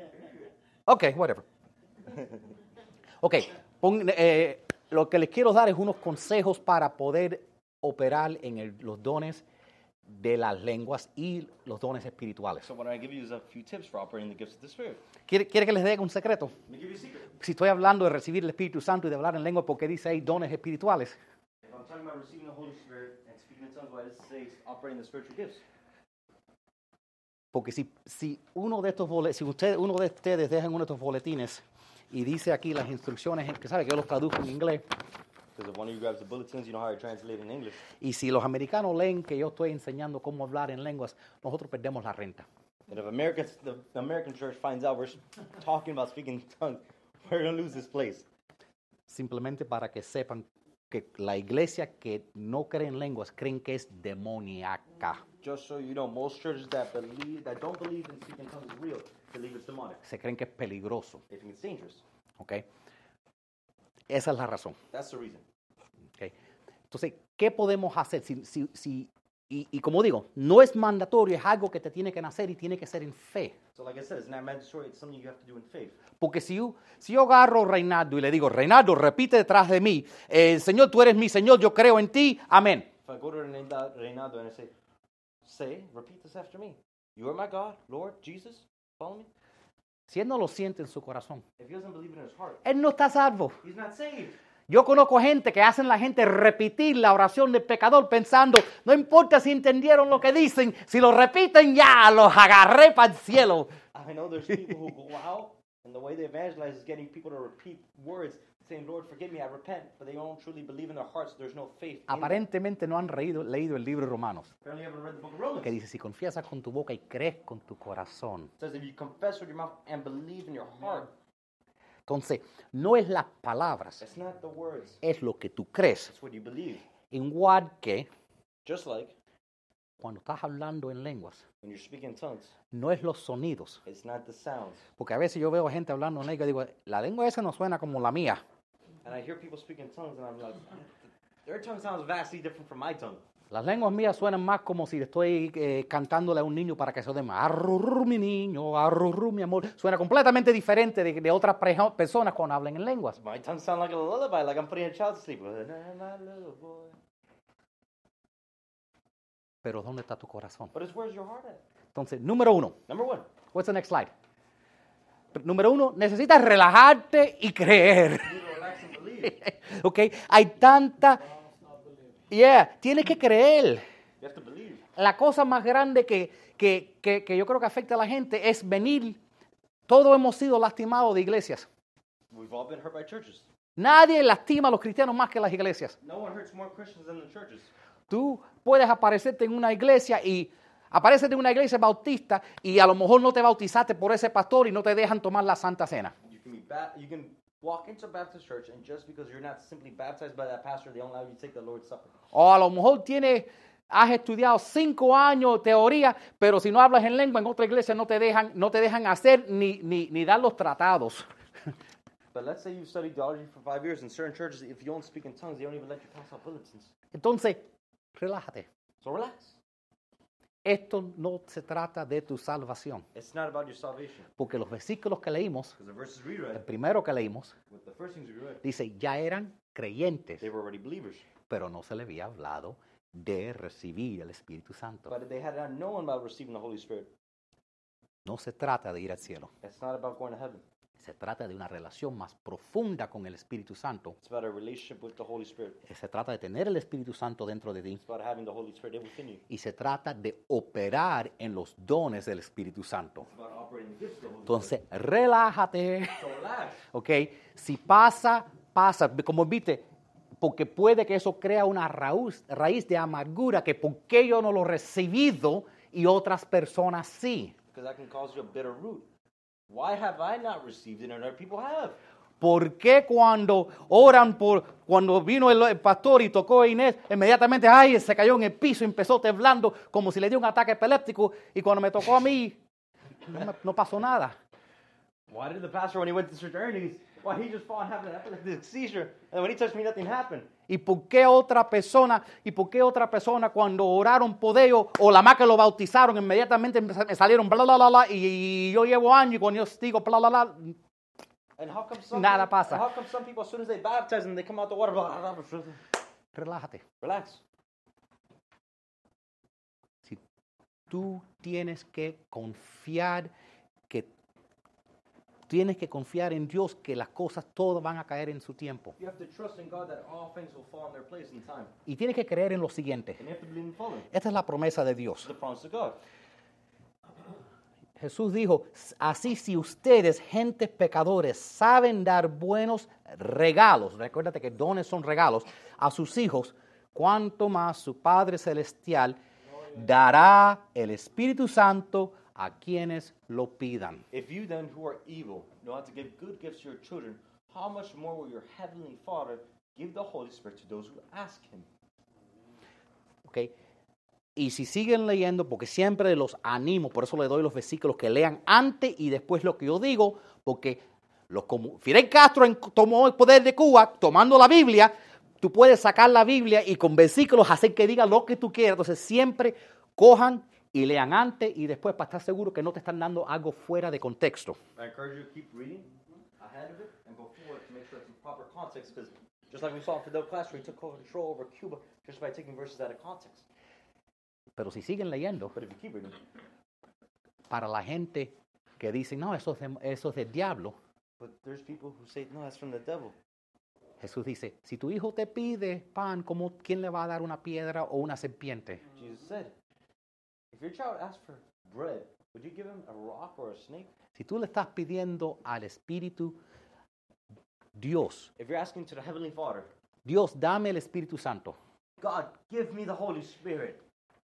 Ok, whatever. Ok, pon- eh, lo que les quiero dar es unos consejos para poder operar en el- los dones de las lenguas y los dones espirituales. So what I give you is a few tips for operating the gifts of the Spirit. ¿Quiere, quiere que les dé un secreto? Si estoy hablando de recibir el Espíritu Santo y de hablar en lengua, porque dice ahí dones espirituales? If I'm talking about receiving the Holy Spirit and speaking in tongues, does it say operating the spiritual gifts? Porque si, si uno de estos bole- si usted, uno de ustedes dejan uno de estos boletines y dice aquí las instrucciones, que sabe que yo los traduzco en inglés, Because if one of you grabs the bulletins, you know how to translate in English. y si los americanos leen que yo estoy enseñando cómo hablar en lenguas, nosotros perdemos la renta. And if Americans, the, the American church finds out we're talking about speaking in tongues, we're going to lose this place. Simplemente para que sepan que la iglesia que no cree en lenguas creen que es demoníaca. Just so you know, most churches that believe that don't believe in speaking in tongues is real believe it's demonic. Se creen que es peligroso. They think it's dangerous. ¿ok? Esa es la razón. That's the reason. ¿ok? Entonces, ¿qué podemos hacer? Si, si- si- y, y como digo, no es mandatorio, es algo que te tiene que nacer y tiene que ser en fe. So, like I said, it's not mandatory. It's something you have to do in faith. Porque si yo, si yo agarro a Reinaldo y le digo, Reinaldo, repite detrás de mí, eh, Señor, tú eres mi Señor, yo creo en ti, amén. If I go to Reynaldo Reynaldo and I say, say, repeat this after me. You are my God, Lord, Jesus. Follow me. Si él no lo siente en su corazón, If he doesn't believe it in his heart, él no está salvo. he's not saved. Yo conozco gente que hacen la gente repetir la oración del pecador pensando, no importa si entendieron lo que dicen, si lo repiten ya, los agarré para el cielo. I know there's people who go out and the way they evangelize is getting people to repeat words saying, Lord, forgive me, I repent, but they don't truly believe in their hearts. There's no faith. in them. Aparentemente no han reído- leído el libro de Romanos, que dice, si confiesas con tu boca y crees con tu corazón. Entonces, no es las palabras, it's not the words, es lo que tú crees. it's what you believe. Igual que Just like cuando estás hablando en lenguas, when you're speaking in tongues, no es los sonidos. it's not the sounds. Porque a veces yo veo gente hablando en lengua y digo, la lengua esa no suena como la mía. And I hear people speak in tongues, and I'm like, their tongue sounds vastly different from my tongue. Las lenguas mías suenan más como si estoy eh, cantándole a un niño para que se más. Arrurru, mi niño, arrurru, mi amor. Suena completamente diferente de, de otras personas cuando hablan en lenguas. My tongue sounds like a lullaby, like I'm putting a child to sleep. My little boy. Pero ¿dónde está tu corazón? But it's where's your heart at? Entonces, número uno. Number one, What's the next slide? Número uno, necesitas relajarte y creer. ¿Ok? Hay tanta... Yeah, tienes que creer. La cosa más grande que, que, que, que yo creo que afecta a la gente es venir. Todos hemos sido lastimados de iglesias. We've all been hurt by churches. Nadie lastima a los cristianos más que las iglesias. No one hurts more Christians than the churches. Tú puedes aparecerte en una iglesia y apareces en una iglesia bautista y a lo mejor no te bautizaste por ese pastor y no te dejan tomar la Santa Cena. You can be walk into a Baptist church, and just because you're not simply baptized by that pastor, they don't allow you to take the Lord's Supper. O a lo mejor tienes, has estudiado cinco años teoría, pero si no hablas en lengua en otra iglesia no te dejan, no te dejan hacer ni, ni, ni dar los tratados. But let's say you've studied theology for five years in certain churches, if you don't speak in tongues, they don't even let you pass out bulletins. Entonces, relájate. So relax. Esto no se trata de tu salvación, It's not about your salvation. porque los versículos que leímos, Because the verses we el read, primero que leímos, with the first things we read, dice, ya eran creyentes, they were already believers. pero no se le había hablado de recibir el Espíritu Santo. But they had not known about receiving the Holy Spirit. No se trata de ir al cielo, It's not about going to heaven. Se trata de una relación más profunda con el Espíritu Santo. It's about a relationship with the Holy Spirit. Se trata de tener el Espíritu Santo dentro de ti It's about having the Holy Spirit within you. y se trata de operar en los dones del Espíritu Santo. It's about operating the gifts of the Holy Entonces, relájate. So. Si pasa, pasa, como viste, porque puede que eso crea una raíz, raíz de amargura, que por qué yo no lo he recibido y otras personas sí. Because that can cause you a bitter root. Why have I not received it and other people have? ¿Por qué cuando oran por, cuando vino el, pastor y tocó a Inés, inmediatamente, ay, se cayó en el piso empezó temblando como si le dio un ataque epiléptico y cuando me tocó a mí, no, me- no pasó nada? Why did the pastor, when he went to Sister Ernie's, why he just and have an epileptic seizure, and when he touched me, nothing happened? ¿Y por qué otra persona, y por qué otra persona cuando oraron por ellos o la más que lo bautizaron, inmediatamente me salieron bla, bla, bla, bla, y, yo llevo años y cuando yo digo bla, bla, bla, And how come some Nada people, pasa. and How come some people, as soon as they baptize them, they come out the water, blah, blah, blah, Relájate. relax. Si tú tienes que confiar tienes que confiar en Dios que las cosas todas van a caer en su tiempo. Y tienes que creer en lo siguiente. Esta es la promesa de Dios. Jesús dijo, así si ustedes, gentes pecadores, saben dar buenos regalos, recuérdate que dones son regalos, a sus hijos, cuanto más su Padre Celestial dará el Espíritu Santo a quienes lo pidan. If you then, who are evil, know how to give good gifts to your children, how much more will your heavenly Father give the Holy Spirit to those who ask Him? ¿ok? Y si siguen leyendo, porque siempre los animo, por eso les doy los versículos que lean antes y después lo que yo digo, porque los comu- Fidel Castro tomó el poder de Cuba tomando la Biblia, tú puedes sacar la Biblia y con versículos hacer que diga lo que tú quieras. Entonces siempre cojan y lean antes y después para estar seguro que no te están dando algo fuera de contexto. Pero si siguen leyendo, But if you keep reading, para la gente que dice, no, eso es, de- eso es del diablo, but there's people who say, no, that's from the devil. Jesús dice, si tu hijo te pide pan, ¿cómo, ¿quién le va a dar una piedra o una serpiente? Jesus said, Si tú le estás pidiendo al Espíritu, Dios, If you're asking to the Heavenly Father, Dios, dame el Espíritu Santo, God, give me the Holy Spirit,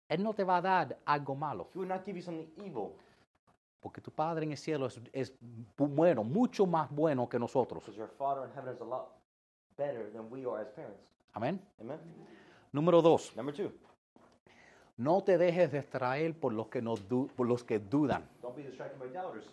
Él no te va a dar algo malo, He would not give you something evil porque tu Padre en el cielo es, es bu- bueno, mucho más bueno que nosotros. because your Father in heaven is a lot better than we are as parents. Amén. Amen? Número dos, Number two, no te dejes distraer por los que, no du- por los que dudan. don't be distracted by doubters.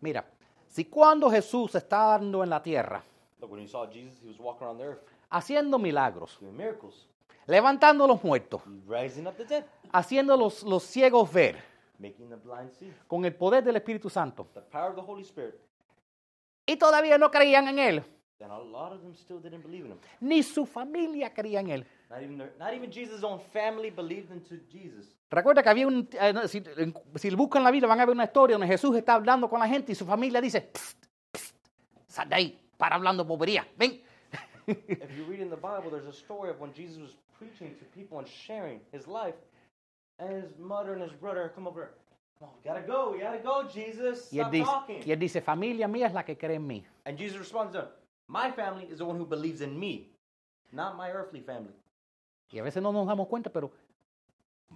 Mira, si cuando Jesús está dando en la tierra, Look, when you saw Jesus, he was walking around the earth haciendo milagros, doing miracles, levantando a los muertos, rising up the dead, haciendo los, los ciegos ver, making the blind see. con el poder del Espíritu Santo, The power of the Holy Spirit. y todavía no creían en Él, Then a lot of them still didn't believe in him. ni su familia creía en Él. Not even, their, not even Jesus' own family believed into Jesus. Recuerda que había un, eh, no, si, si buscan la Biblia van a ver una historia donde Jesús está hablando con la gente y su familia dice, "Psst, psst, sal de ahí, para hablando bobería, ven. if you read in the Bible, there's a story of when Jesus was preaching to people and sharing his life, and his mother and his brother come over. Oh, we gotta go, we gotta go, Jesus. Y él, Stop dice, talking. y él dice, familia mía es la que cree en mí. And Jesus responds to them, My family is the one who believes in me, not my earthly family. Y a veces no nos damos cuenta, pero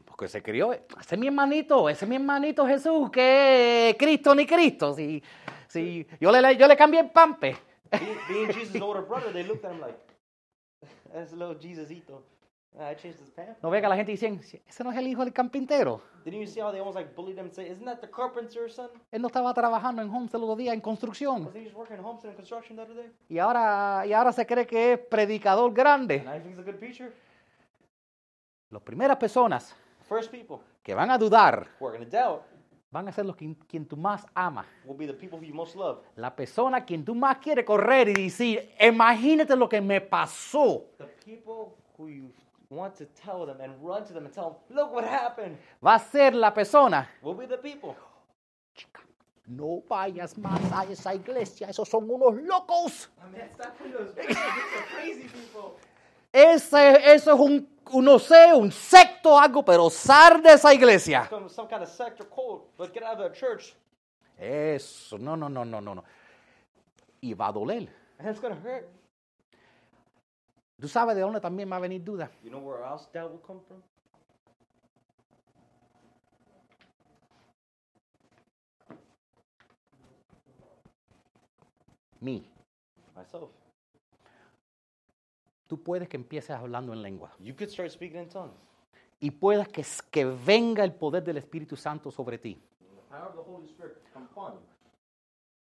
porque se crió, ese es mi hermanito, ese es mi hermanito Jesús, que Cristo ni Cristo. Si, si yo, le, yo le cambié el pampe. Being, being Jesus' older brother, they looked at him like, That's little Jesusito. I changed his pants. No ve que la gente dice, ese no es el hijo del carpintero. Didn't you see how they almost like bullied him and say, Isn't that the carpenter's son? Él no estaba trabajando en Homestead los días en construcción. Wasn't he just working in Homestead and construction the other day? Y ahora, y ahora se cree que es predicador grande. And I think he's a good preacher. Las primeras personas First people que van a dudar who are going to doubt van a ser los que, quien tú más amas. will be the people who you most love. La persona quien tú más quieres correr y decir, imagínate lo que me pasó. The people who you want to tell them and run to them and tell them, Look what happened, Va a ser la persona. will be the people. Chica, no vayas más a esa iglesia, esos son unos locos. I mean, stop from those these are crazy people. Ese, eso es un, un, no sé, un secto algo, pero sal de esa iglesia. Some, some kind of sect or cult, but get out of the church. Eso, no, no, no, no, no. no. Y va a doler. And it's to hurt. ¿Tú sabes de dónde también va a venir duda? You know where else doubt will come from? Mí. Myself. Tú puedes que empieces hablando en lengua. You could start speaking in tongues. Y puedas que, que venga el poder del Espíritu Santo sobre ti. The power of the Holy Spirit come upon you.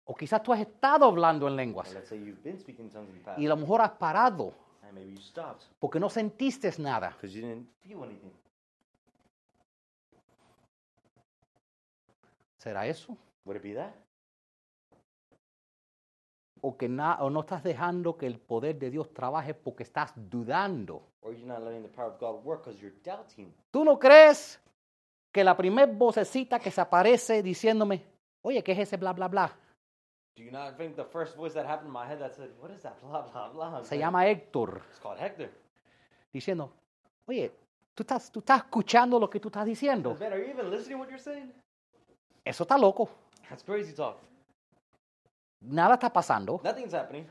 O quizás tú has estado hablando en lenguas. Let's say you've been speaking in tongues in the past. Y a lo mejor has parado And maybe you stopped porque no sentiste nada. because you didn't feel anything. ¿Será eso? Would it be that? o que na- o no estás dejando que el poder de Dios trabaje porque estás dudando. ¿Tú no crees que la primer vocecita que se aparece diciéndome, oye, ¿qué es ese bla, bla, bla? Do you not think the first voice that happened in my head that said, What is that? Blah, blah, blah. Se llama Héctor, It's called Hector. diciendo, oye, ¿tú estás, tú estás escuchando lo que tú estás diciendo? Man, are you even listening to what you're saying? Eso está loco. That's crazy talk. Nada está pasando. Nothing's happening.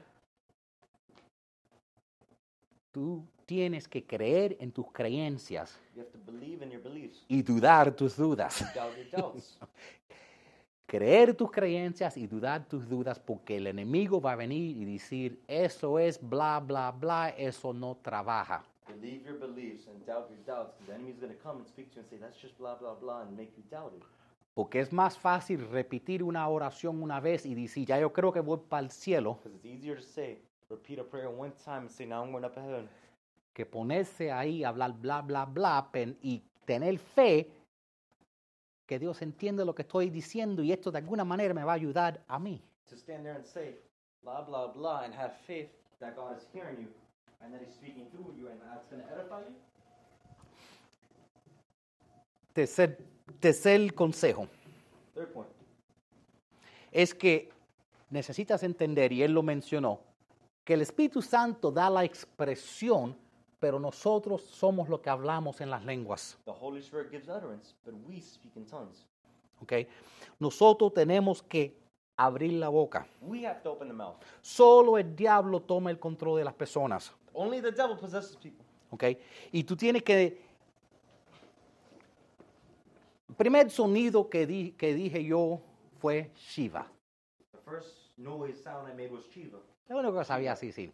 Tú tienes que creer en tus creencias You have to believe in your beliefs. y dudar tus dudas. Doubt your doubts. Creer tus creencias y dudar tus dudas porque el enemigo va a venir y decir, eso es bla, bla, bla, eso no trabaja. Believe your beliefs and doubt your doubts. 'cause The enemy's going to come and speak to you and say, That's just blah, blah, blah, and make you doubt it. Porque es más fácil repetir una oración una vez y decir, ya yo creo que voy para el cielo, Because it's easier to say, repeat a prayer one time and say, Now I'm going up to heaven. que ponerse ahí a hablar bla, bla, bla y tener fe que Dios entiende lo que estoy diciendo y esto de alguna manera me va a ayudar a mí. To stand there and say, blah, blah, blah, and have faith that God is hearing you and that He's speaking through you and that's going to edify you. Tercer, tercer consejo Third point. es que necesitas entender, y él lo mencionó, que el Espíritu Santo da la expresión, pero nosotros somos lo que hablamos en las lenguas. The Holy Spirit gives utterance, but we speak in tongues. ¿ok? Nosotros tenemos que abrir la boca. We have to open the mouth. Solo el diablo toma el control de las personas. Only the devil possesses people. ¿ok? Y tú tienes que... El primer sonido que, di- que dije yo fue Shiva. The first noise sound I made was Chiva. Lo único que sabía así, sí.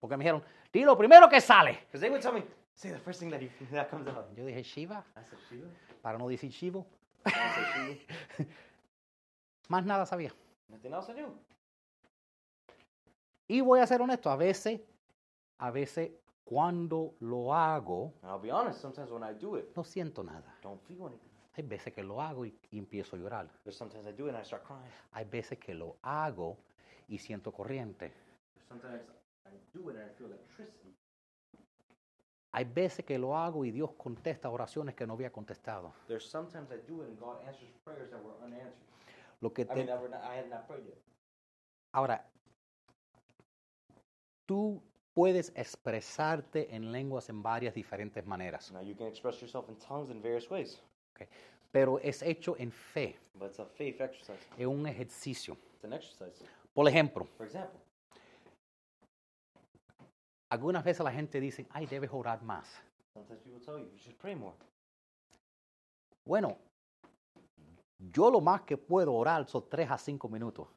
Porque me dijeron, di lo primero que sale. They would tell me, say the first thing that, you, that comes out. Yo dije Shiva, I said, Shiva? para no decir Shivo. I said, Shiva? Más nada sabía. Nothing else I knew. Y voy a ser honesto, a veces, a veces cuando lo hago, And I'll be honest, sometimes when I do it, no siento nada. Don't feel anything. Hay veces que lo hago y, y empiezo a llorar. There's sometimes I do it and I start crying. Hay veces que lo hago y siento corriente. There's sometimes I do it and I feel electricity. Hay veces que lo hago y Dios contesta oraciones que no había contestado. There's sometimes I do it and God answers prayers that were unanswered. Lo que te-. Ahora, tú puedes expresarte en lenguas en varias diferentes maneras, Now you can express yourself in tongues in various ways, ¿ok? pero es hecho en fe, but it's a faith exercise. es un ejercicio. It's an exercise. Por ejemplo, For example, algunas veces la gente dice, ay, debes orar más. sometimes people tell you you should pray more. Bueno, yo lo más que puedo orar son tres a cinco minutos,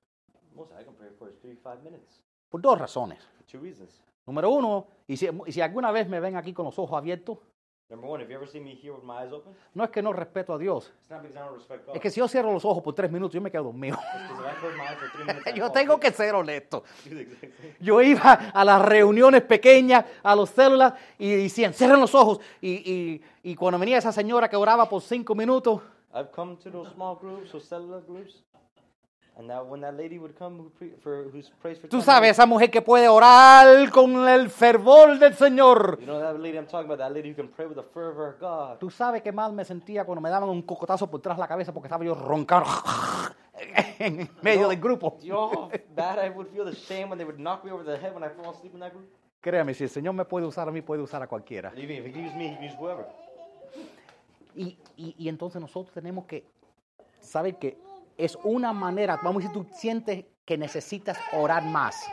Most I can pray for is minutes. por dos razones. Two reasons. Número uno, y si, y si alguna vez me ven aquí con los ojos abiertos, Number one, if you ever see me here with my eyes open, no es que no respeto a Dios, es que si yo cierro los ojos por tres minutos, yo me quedo dormido. Yo tengo que ser honesto. Yo iba a las reuniones pequeñas, a las células, y decían, cierren los ojos. Y, y, y cuando venía esa señora que oraba por cinco minutos, I've come to those small groups, those cellular groups, tú 10 sabes, esa mujer que puede orar con el fervor del Señor. you know that lady I'm talking about, that lady who can pray with the fervor of God. Tú sabes qué mal me sentía cuando me daban un cocotazo por tras la cabeza porque estaba yo roncando en medio del grupo. Do you know how bad I would feel the shame when they would knock me over the head when I fall asleep in that group? Créame, si el Señor me puede usar a mí, puede usar a cualquiera. Even if he can use me, he can use whoever. Y, y- y entonces nosotros tenemos que saber que es una manera, vamos a decir, tú sientes que necesitas orar más.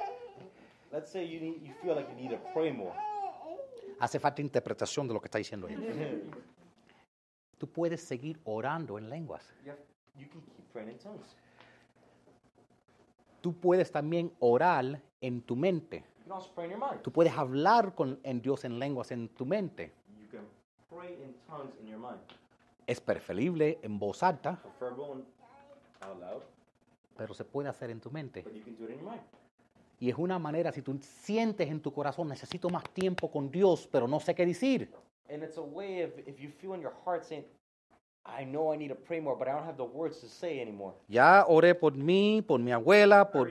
Let's say you need, you feel like you need to pray more. Hace falta interpretación de lo que está diciendo ella. Tú puedes seguir orando en lenguas. You, have, you can keep praying in tongues. Tú puedes también orar en tu mente. You can also pray in your mind. Tú puedes hablar con en Dios en lenguas en tu mente. You can pray in tongues in your mind. Es preferible en voz alta, Preferable and out loud, pero se puede hacer en tu mente. but you can do it in your mind. Y es una manera, si tú sientes en tu corazón, necesito más tiempo con Dios, pero no sé qué decir. And it's a way of if you feel in your heart saying, I know I need to pray more, but I don't have the words to say anymore. Ya oré por mí, por mi abuela, por,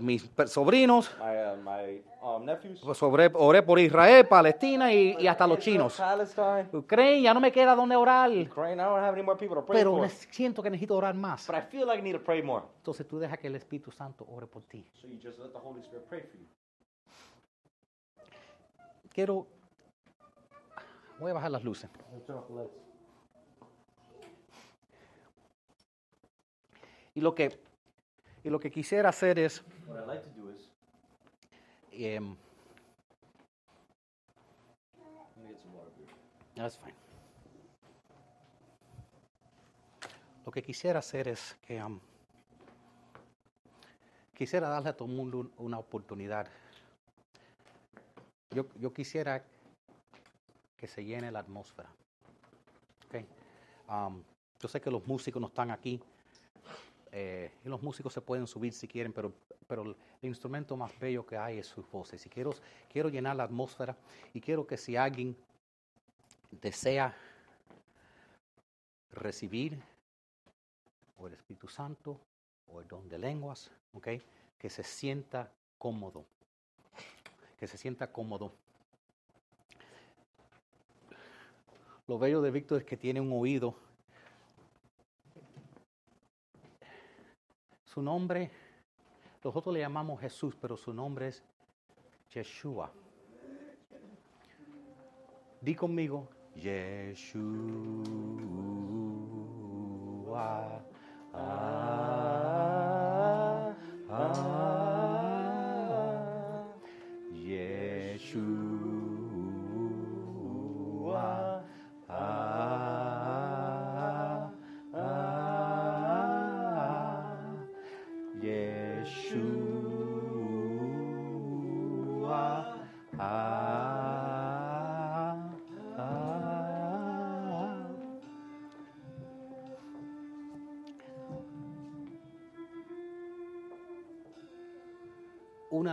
me, mis sobrinos, my uh, my um, nephews. sobre, oré por Israel, Palestina y, y hasta los chinos. Palestine, Ucrania, ya no me queda donde orar, Ukraine. I don't have any more people to pray pero for. siento que necesito orar más. But I feel like I need to pray more. Entonces tú dejas que el Espíritu Santo ore por ti. So you just let the Holy Spirit pray for you. Quiero... Voy a bajar las luces. Turn off the lights. Y lo que, y lo que quisiera hacer es... Like is. That's fine. Lo que quisiera hacer es que um, quisiera darle a todo el mundo un- una oportunidad. Yo, yo quisiera que se llene la atmósfera. Okay. Um, yo sé que los músicos no están aquí eh, y los músicos se pueden subir si quieren, pero, pero el instrumento más bello que hay es sus voces. Y quiero, quiero llenar la atmósfera y quiero que si alguien desea recibir o el Espíritu Santo o el don de lenguas, ¿ok? que se sienta cómodo, que se sienta cómodo. Lo bello de Víctor es que tiene un oído. Su nombre, nosotros le llamamos Jesús, pero su nombre es Yeshua. Di conmigo, Yeshua. Ah, ah,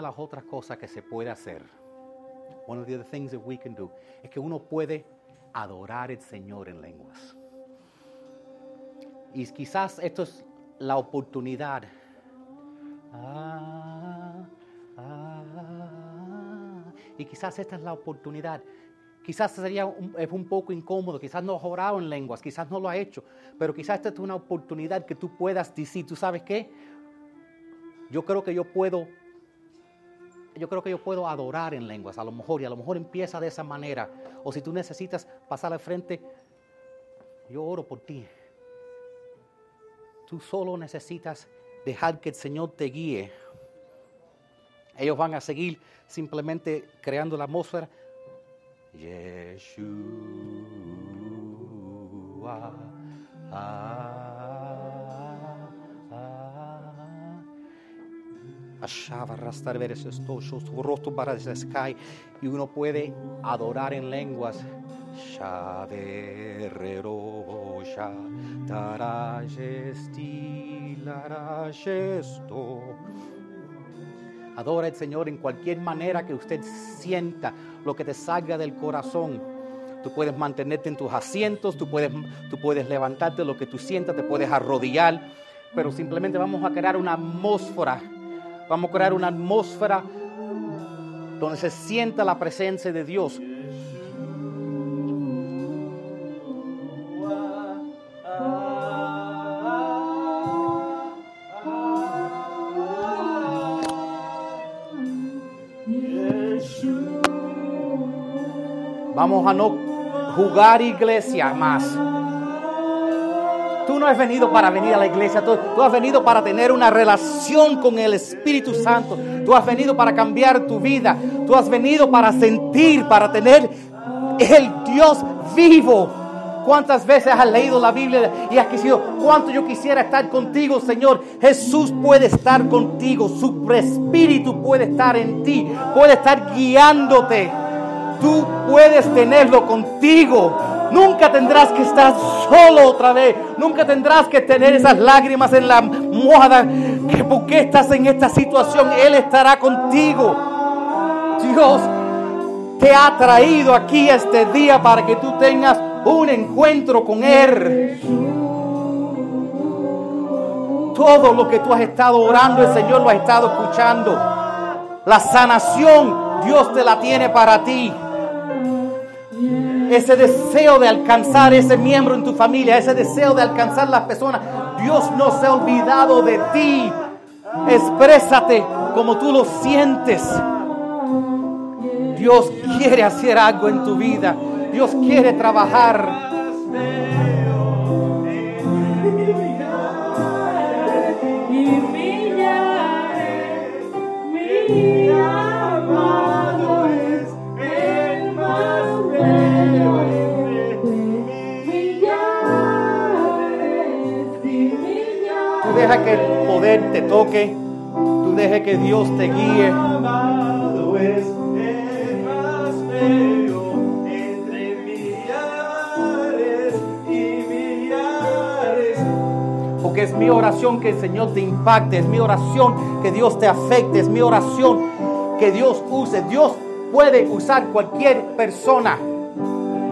las otras cosas que se puede hacer, one of the other things that we can do, es que uno puede adorar al Señor en lenguas. Y quizás esto es la oportunidad. Ah, ah, y quizás esta es la oportunidad. Quizás sería un, es un poco incómodo, quizás no has orado en lenguas, quizás no lo has hecho, pero quizás esta es una oportunidad que tú puedas decir, ¿tú sabes qué? Yo creo que yo puedo, yo creo que yo puedo adorar en lenguas, a lo mejor, y a lo mejor empieza de esa manera. O si tú necesitas pasar al frente, yo oro por ti. Tú solo necesitas dejar que el Señor te guíe. Ellos van a seguir simplemente creando la atmósfera. Yeshua. Ah, y uno puede adorar en lenguas. Adora al Señor en cualquier manera que usted sienta lo que te salga del corazón. Tú puedes mantenerte en tus asientos, tú puedes, tú puedes levantarte lo que tú sientas, te puedes arrodillar, pero simplemente vamos a crear una atmósfera. Vamos a crear una atmósfera donde se sienta la presencia de Dios. Vamos a no jugar iglesia más. Tú no has venido para venir a la iglesia, tú, has venido para tener una relación con el Espíritu Santo. Tú has venido para cambiar tu vida. Tú has venido para sentir, para tener el Dios vivo. ¿Cuántas veces has leído la Biblia y has quisido, cuánto yo quisiera estar contigo, Señor? Jesús puede estar contigo, su espíritu puede estar en ti, puede estar guiándote. Tú puedes tenerlo contigo. Nunca tendrás que estar solo otra vez. Nunca tendrás que tener esas lágrimas en la almohada. Que por qué estás en esta situación, Él estará contigo. Dios, te ha traído aquí este día para que tú tengas un encuentro con Él. Todo lo que tú has estado orando, el Señor lo ha estado escuchando. La sanación, Dios te la tiene para ti. Ese deseo de alcanzar ese miembro en tu familia, ese deseo de alcanzar las personas, Dios no se ha olvidado de ti. Exprésate como tú lo sientes. Dios quiere hacer algo en tu vida. Dios quiere trabajar. Y deja que el poder te toque. Tú deja que Dios te guíe. Porque es mi oración que el Señor te impacte. Es mi oración que Dios te afecte. Es mi oración que Dios use. Dios puede usar cualquier persona.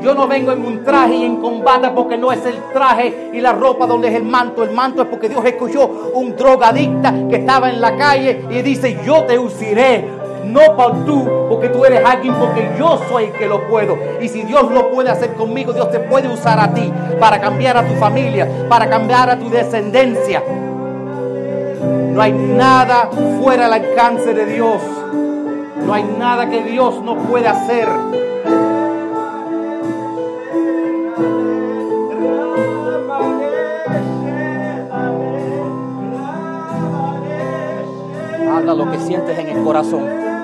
Yo no vengo en un traje y en combate porque no es el traje y la ropa donde es el manto. El manto es porque Dios escogió un drogadicta que estaba en la calle y dice, yo te usaré. No por tú, porque tú eres alguien, porque yo soy el que lo puedo. Y si Dios lo puede hacer conmigo, Dios te puede usar a ti para cambiar a tu familia, para cambiar a tu descendencia. No hay nada fuera del alcance de Dios. No hay nada que Dios no pueda hacer. Habla lo que sientes en el corazón.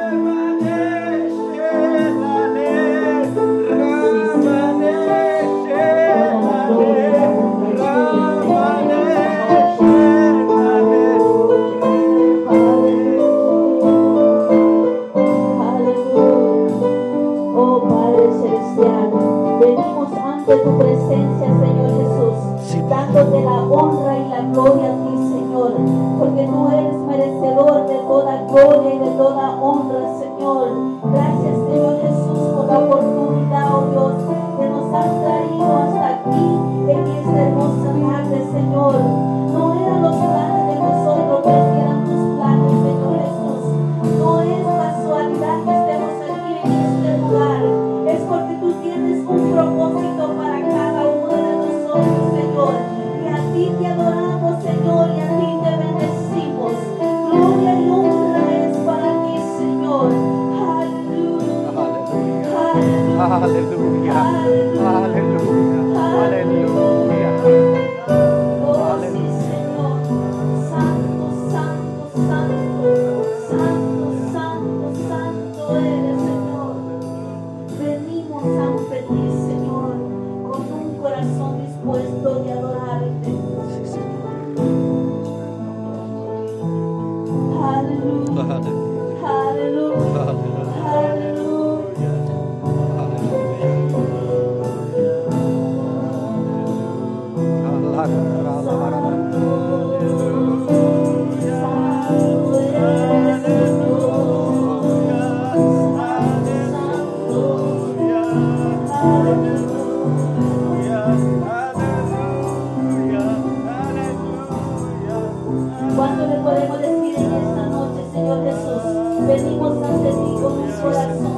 Venimos ante ti con un corazón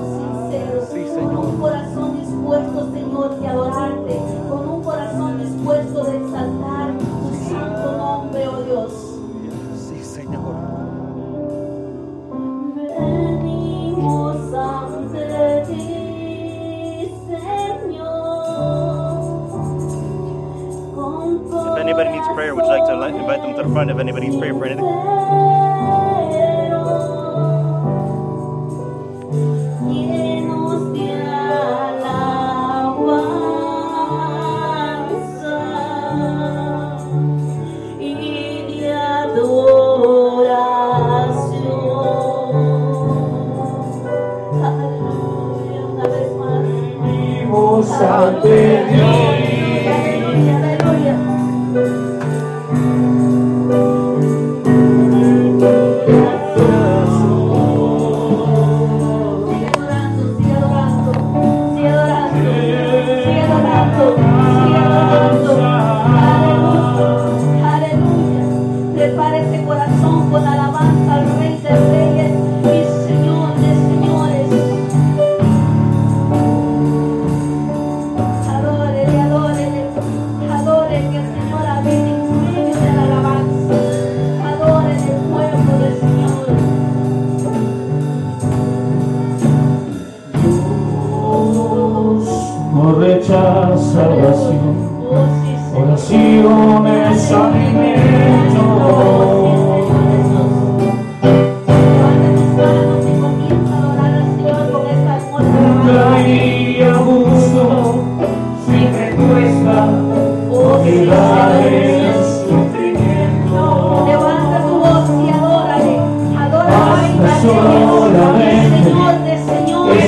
sincero, con un corazón dispuesto, Señor, de adorarte, con un corazón dispuesto de exaltar tu santo nombre, oh Dios. Sí, Señor. Venimos ante ti, Señor. If anybody needs prayer, would you like to invite them to the front if anybody needs prayer for anything? teu.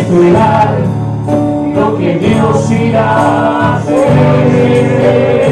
Esperar lo que Dios irá a hacer.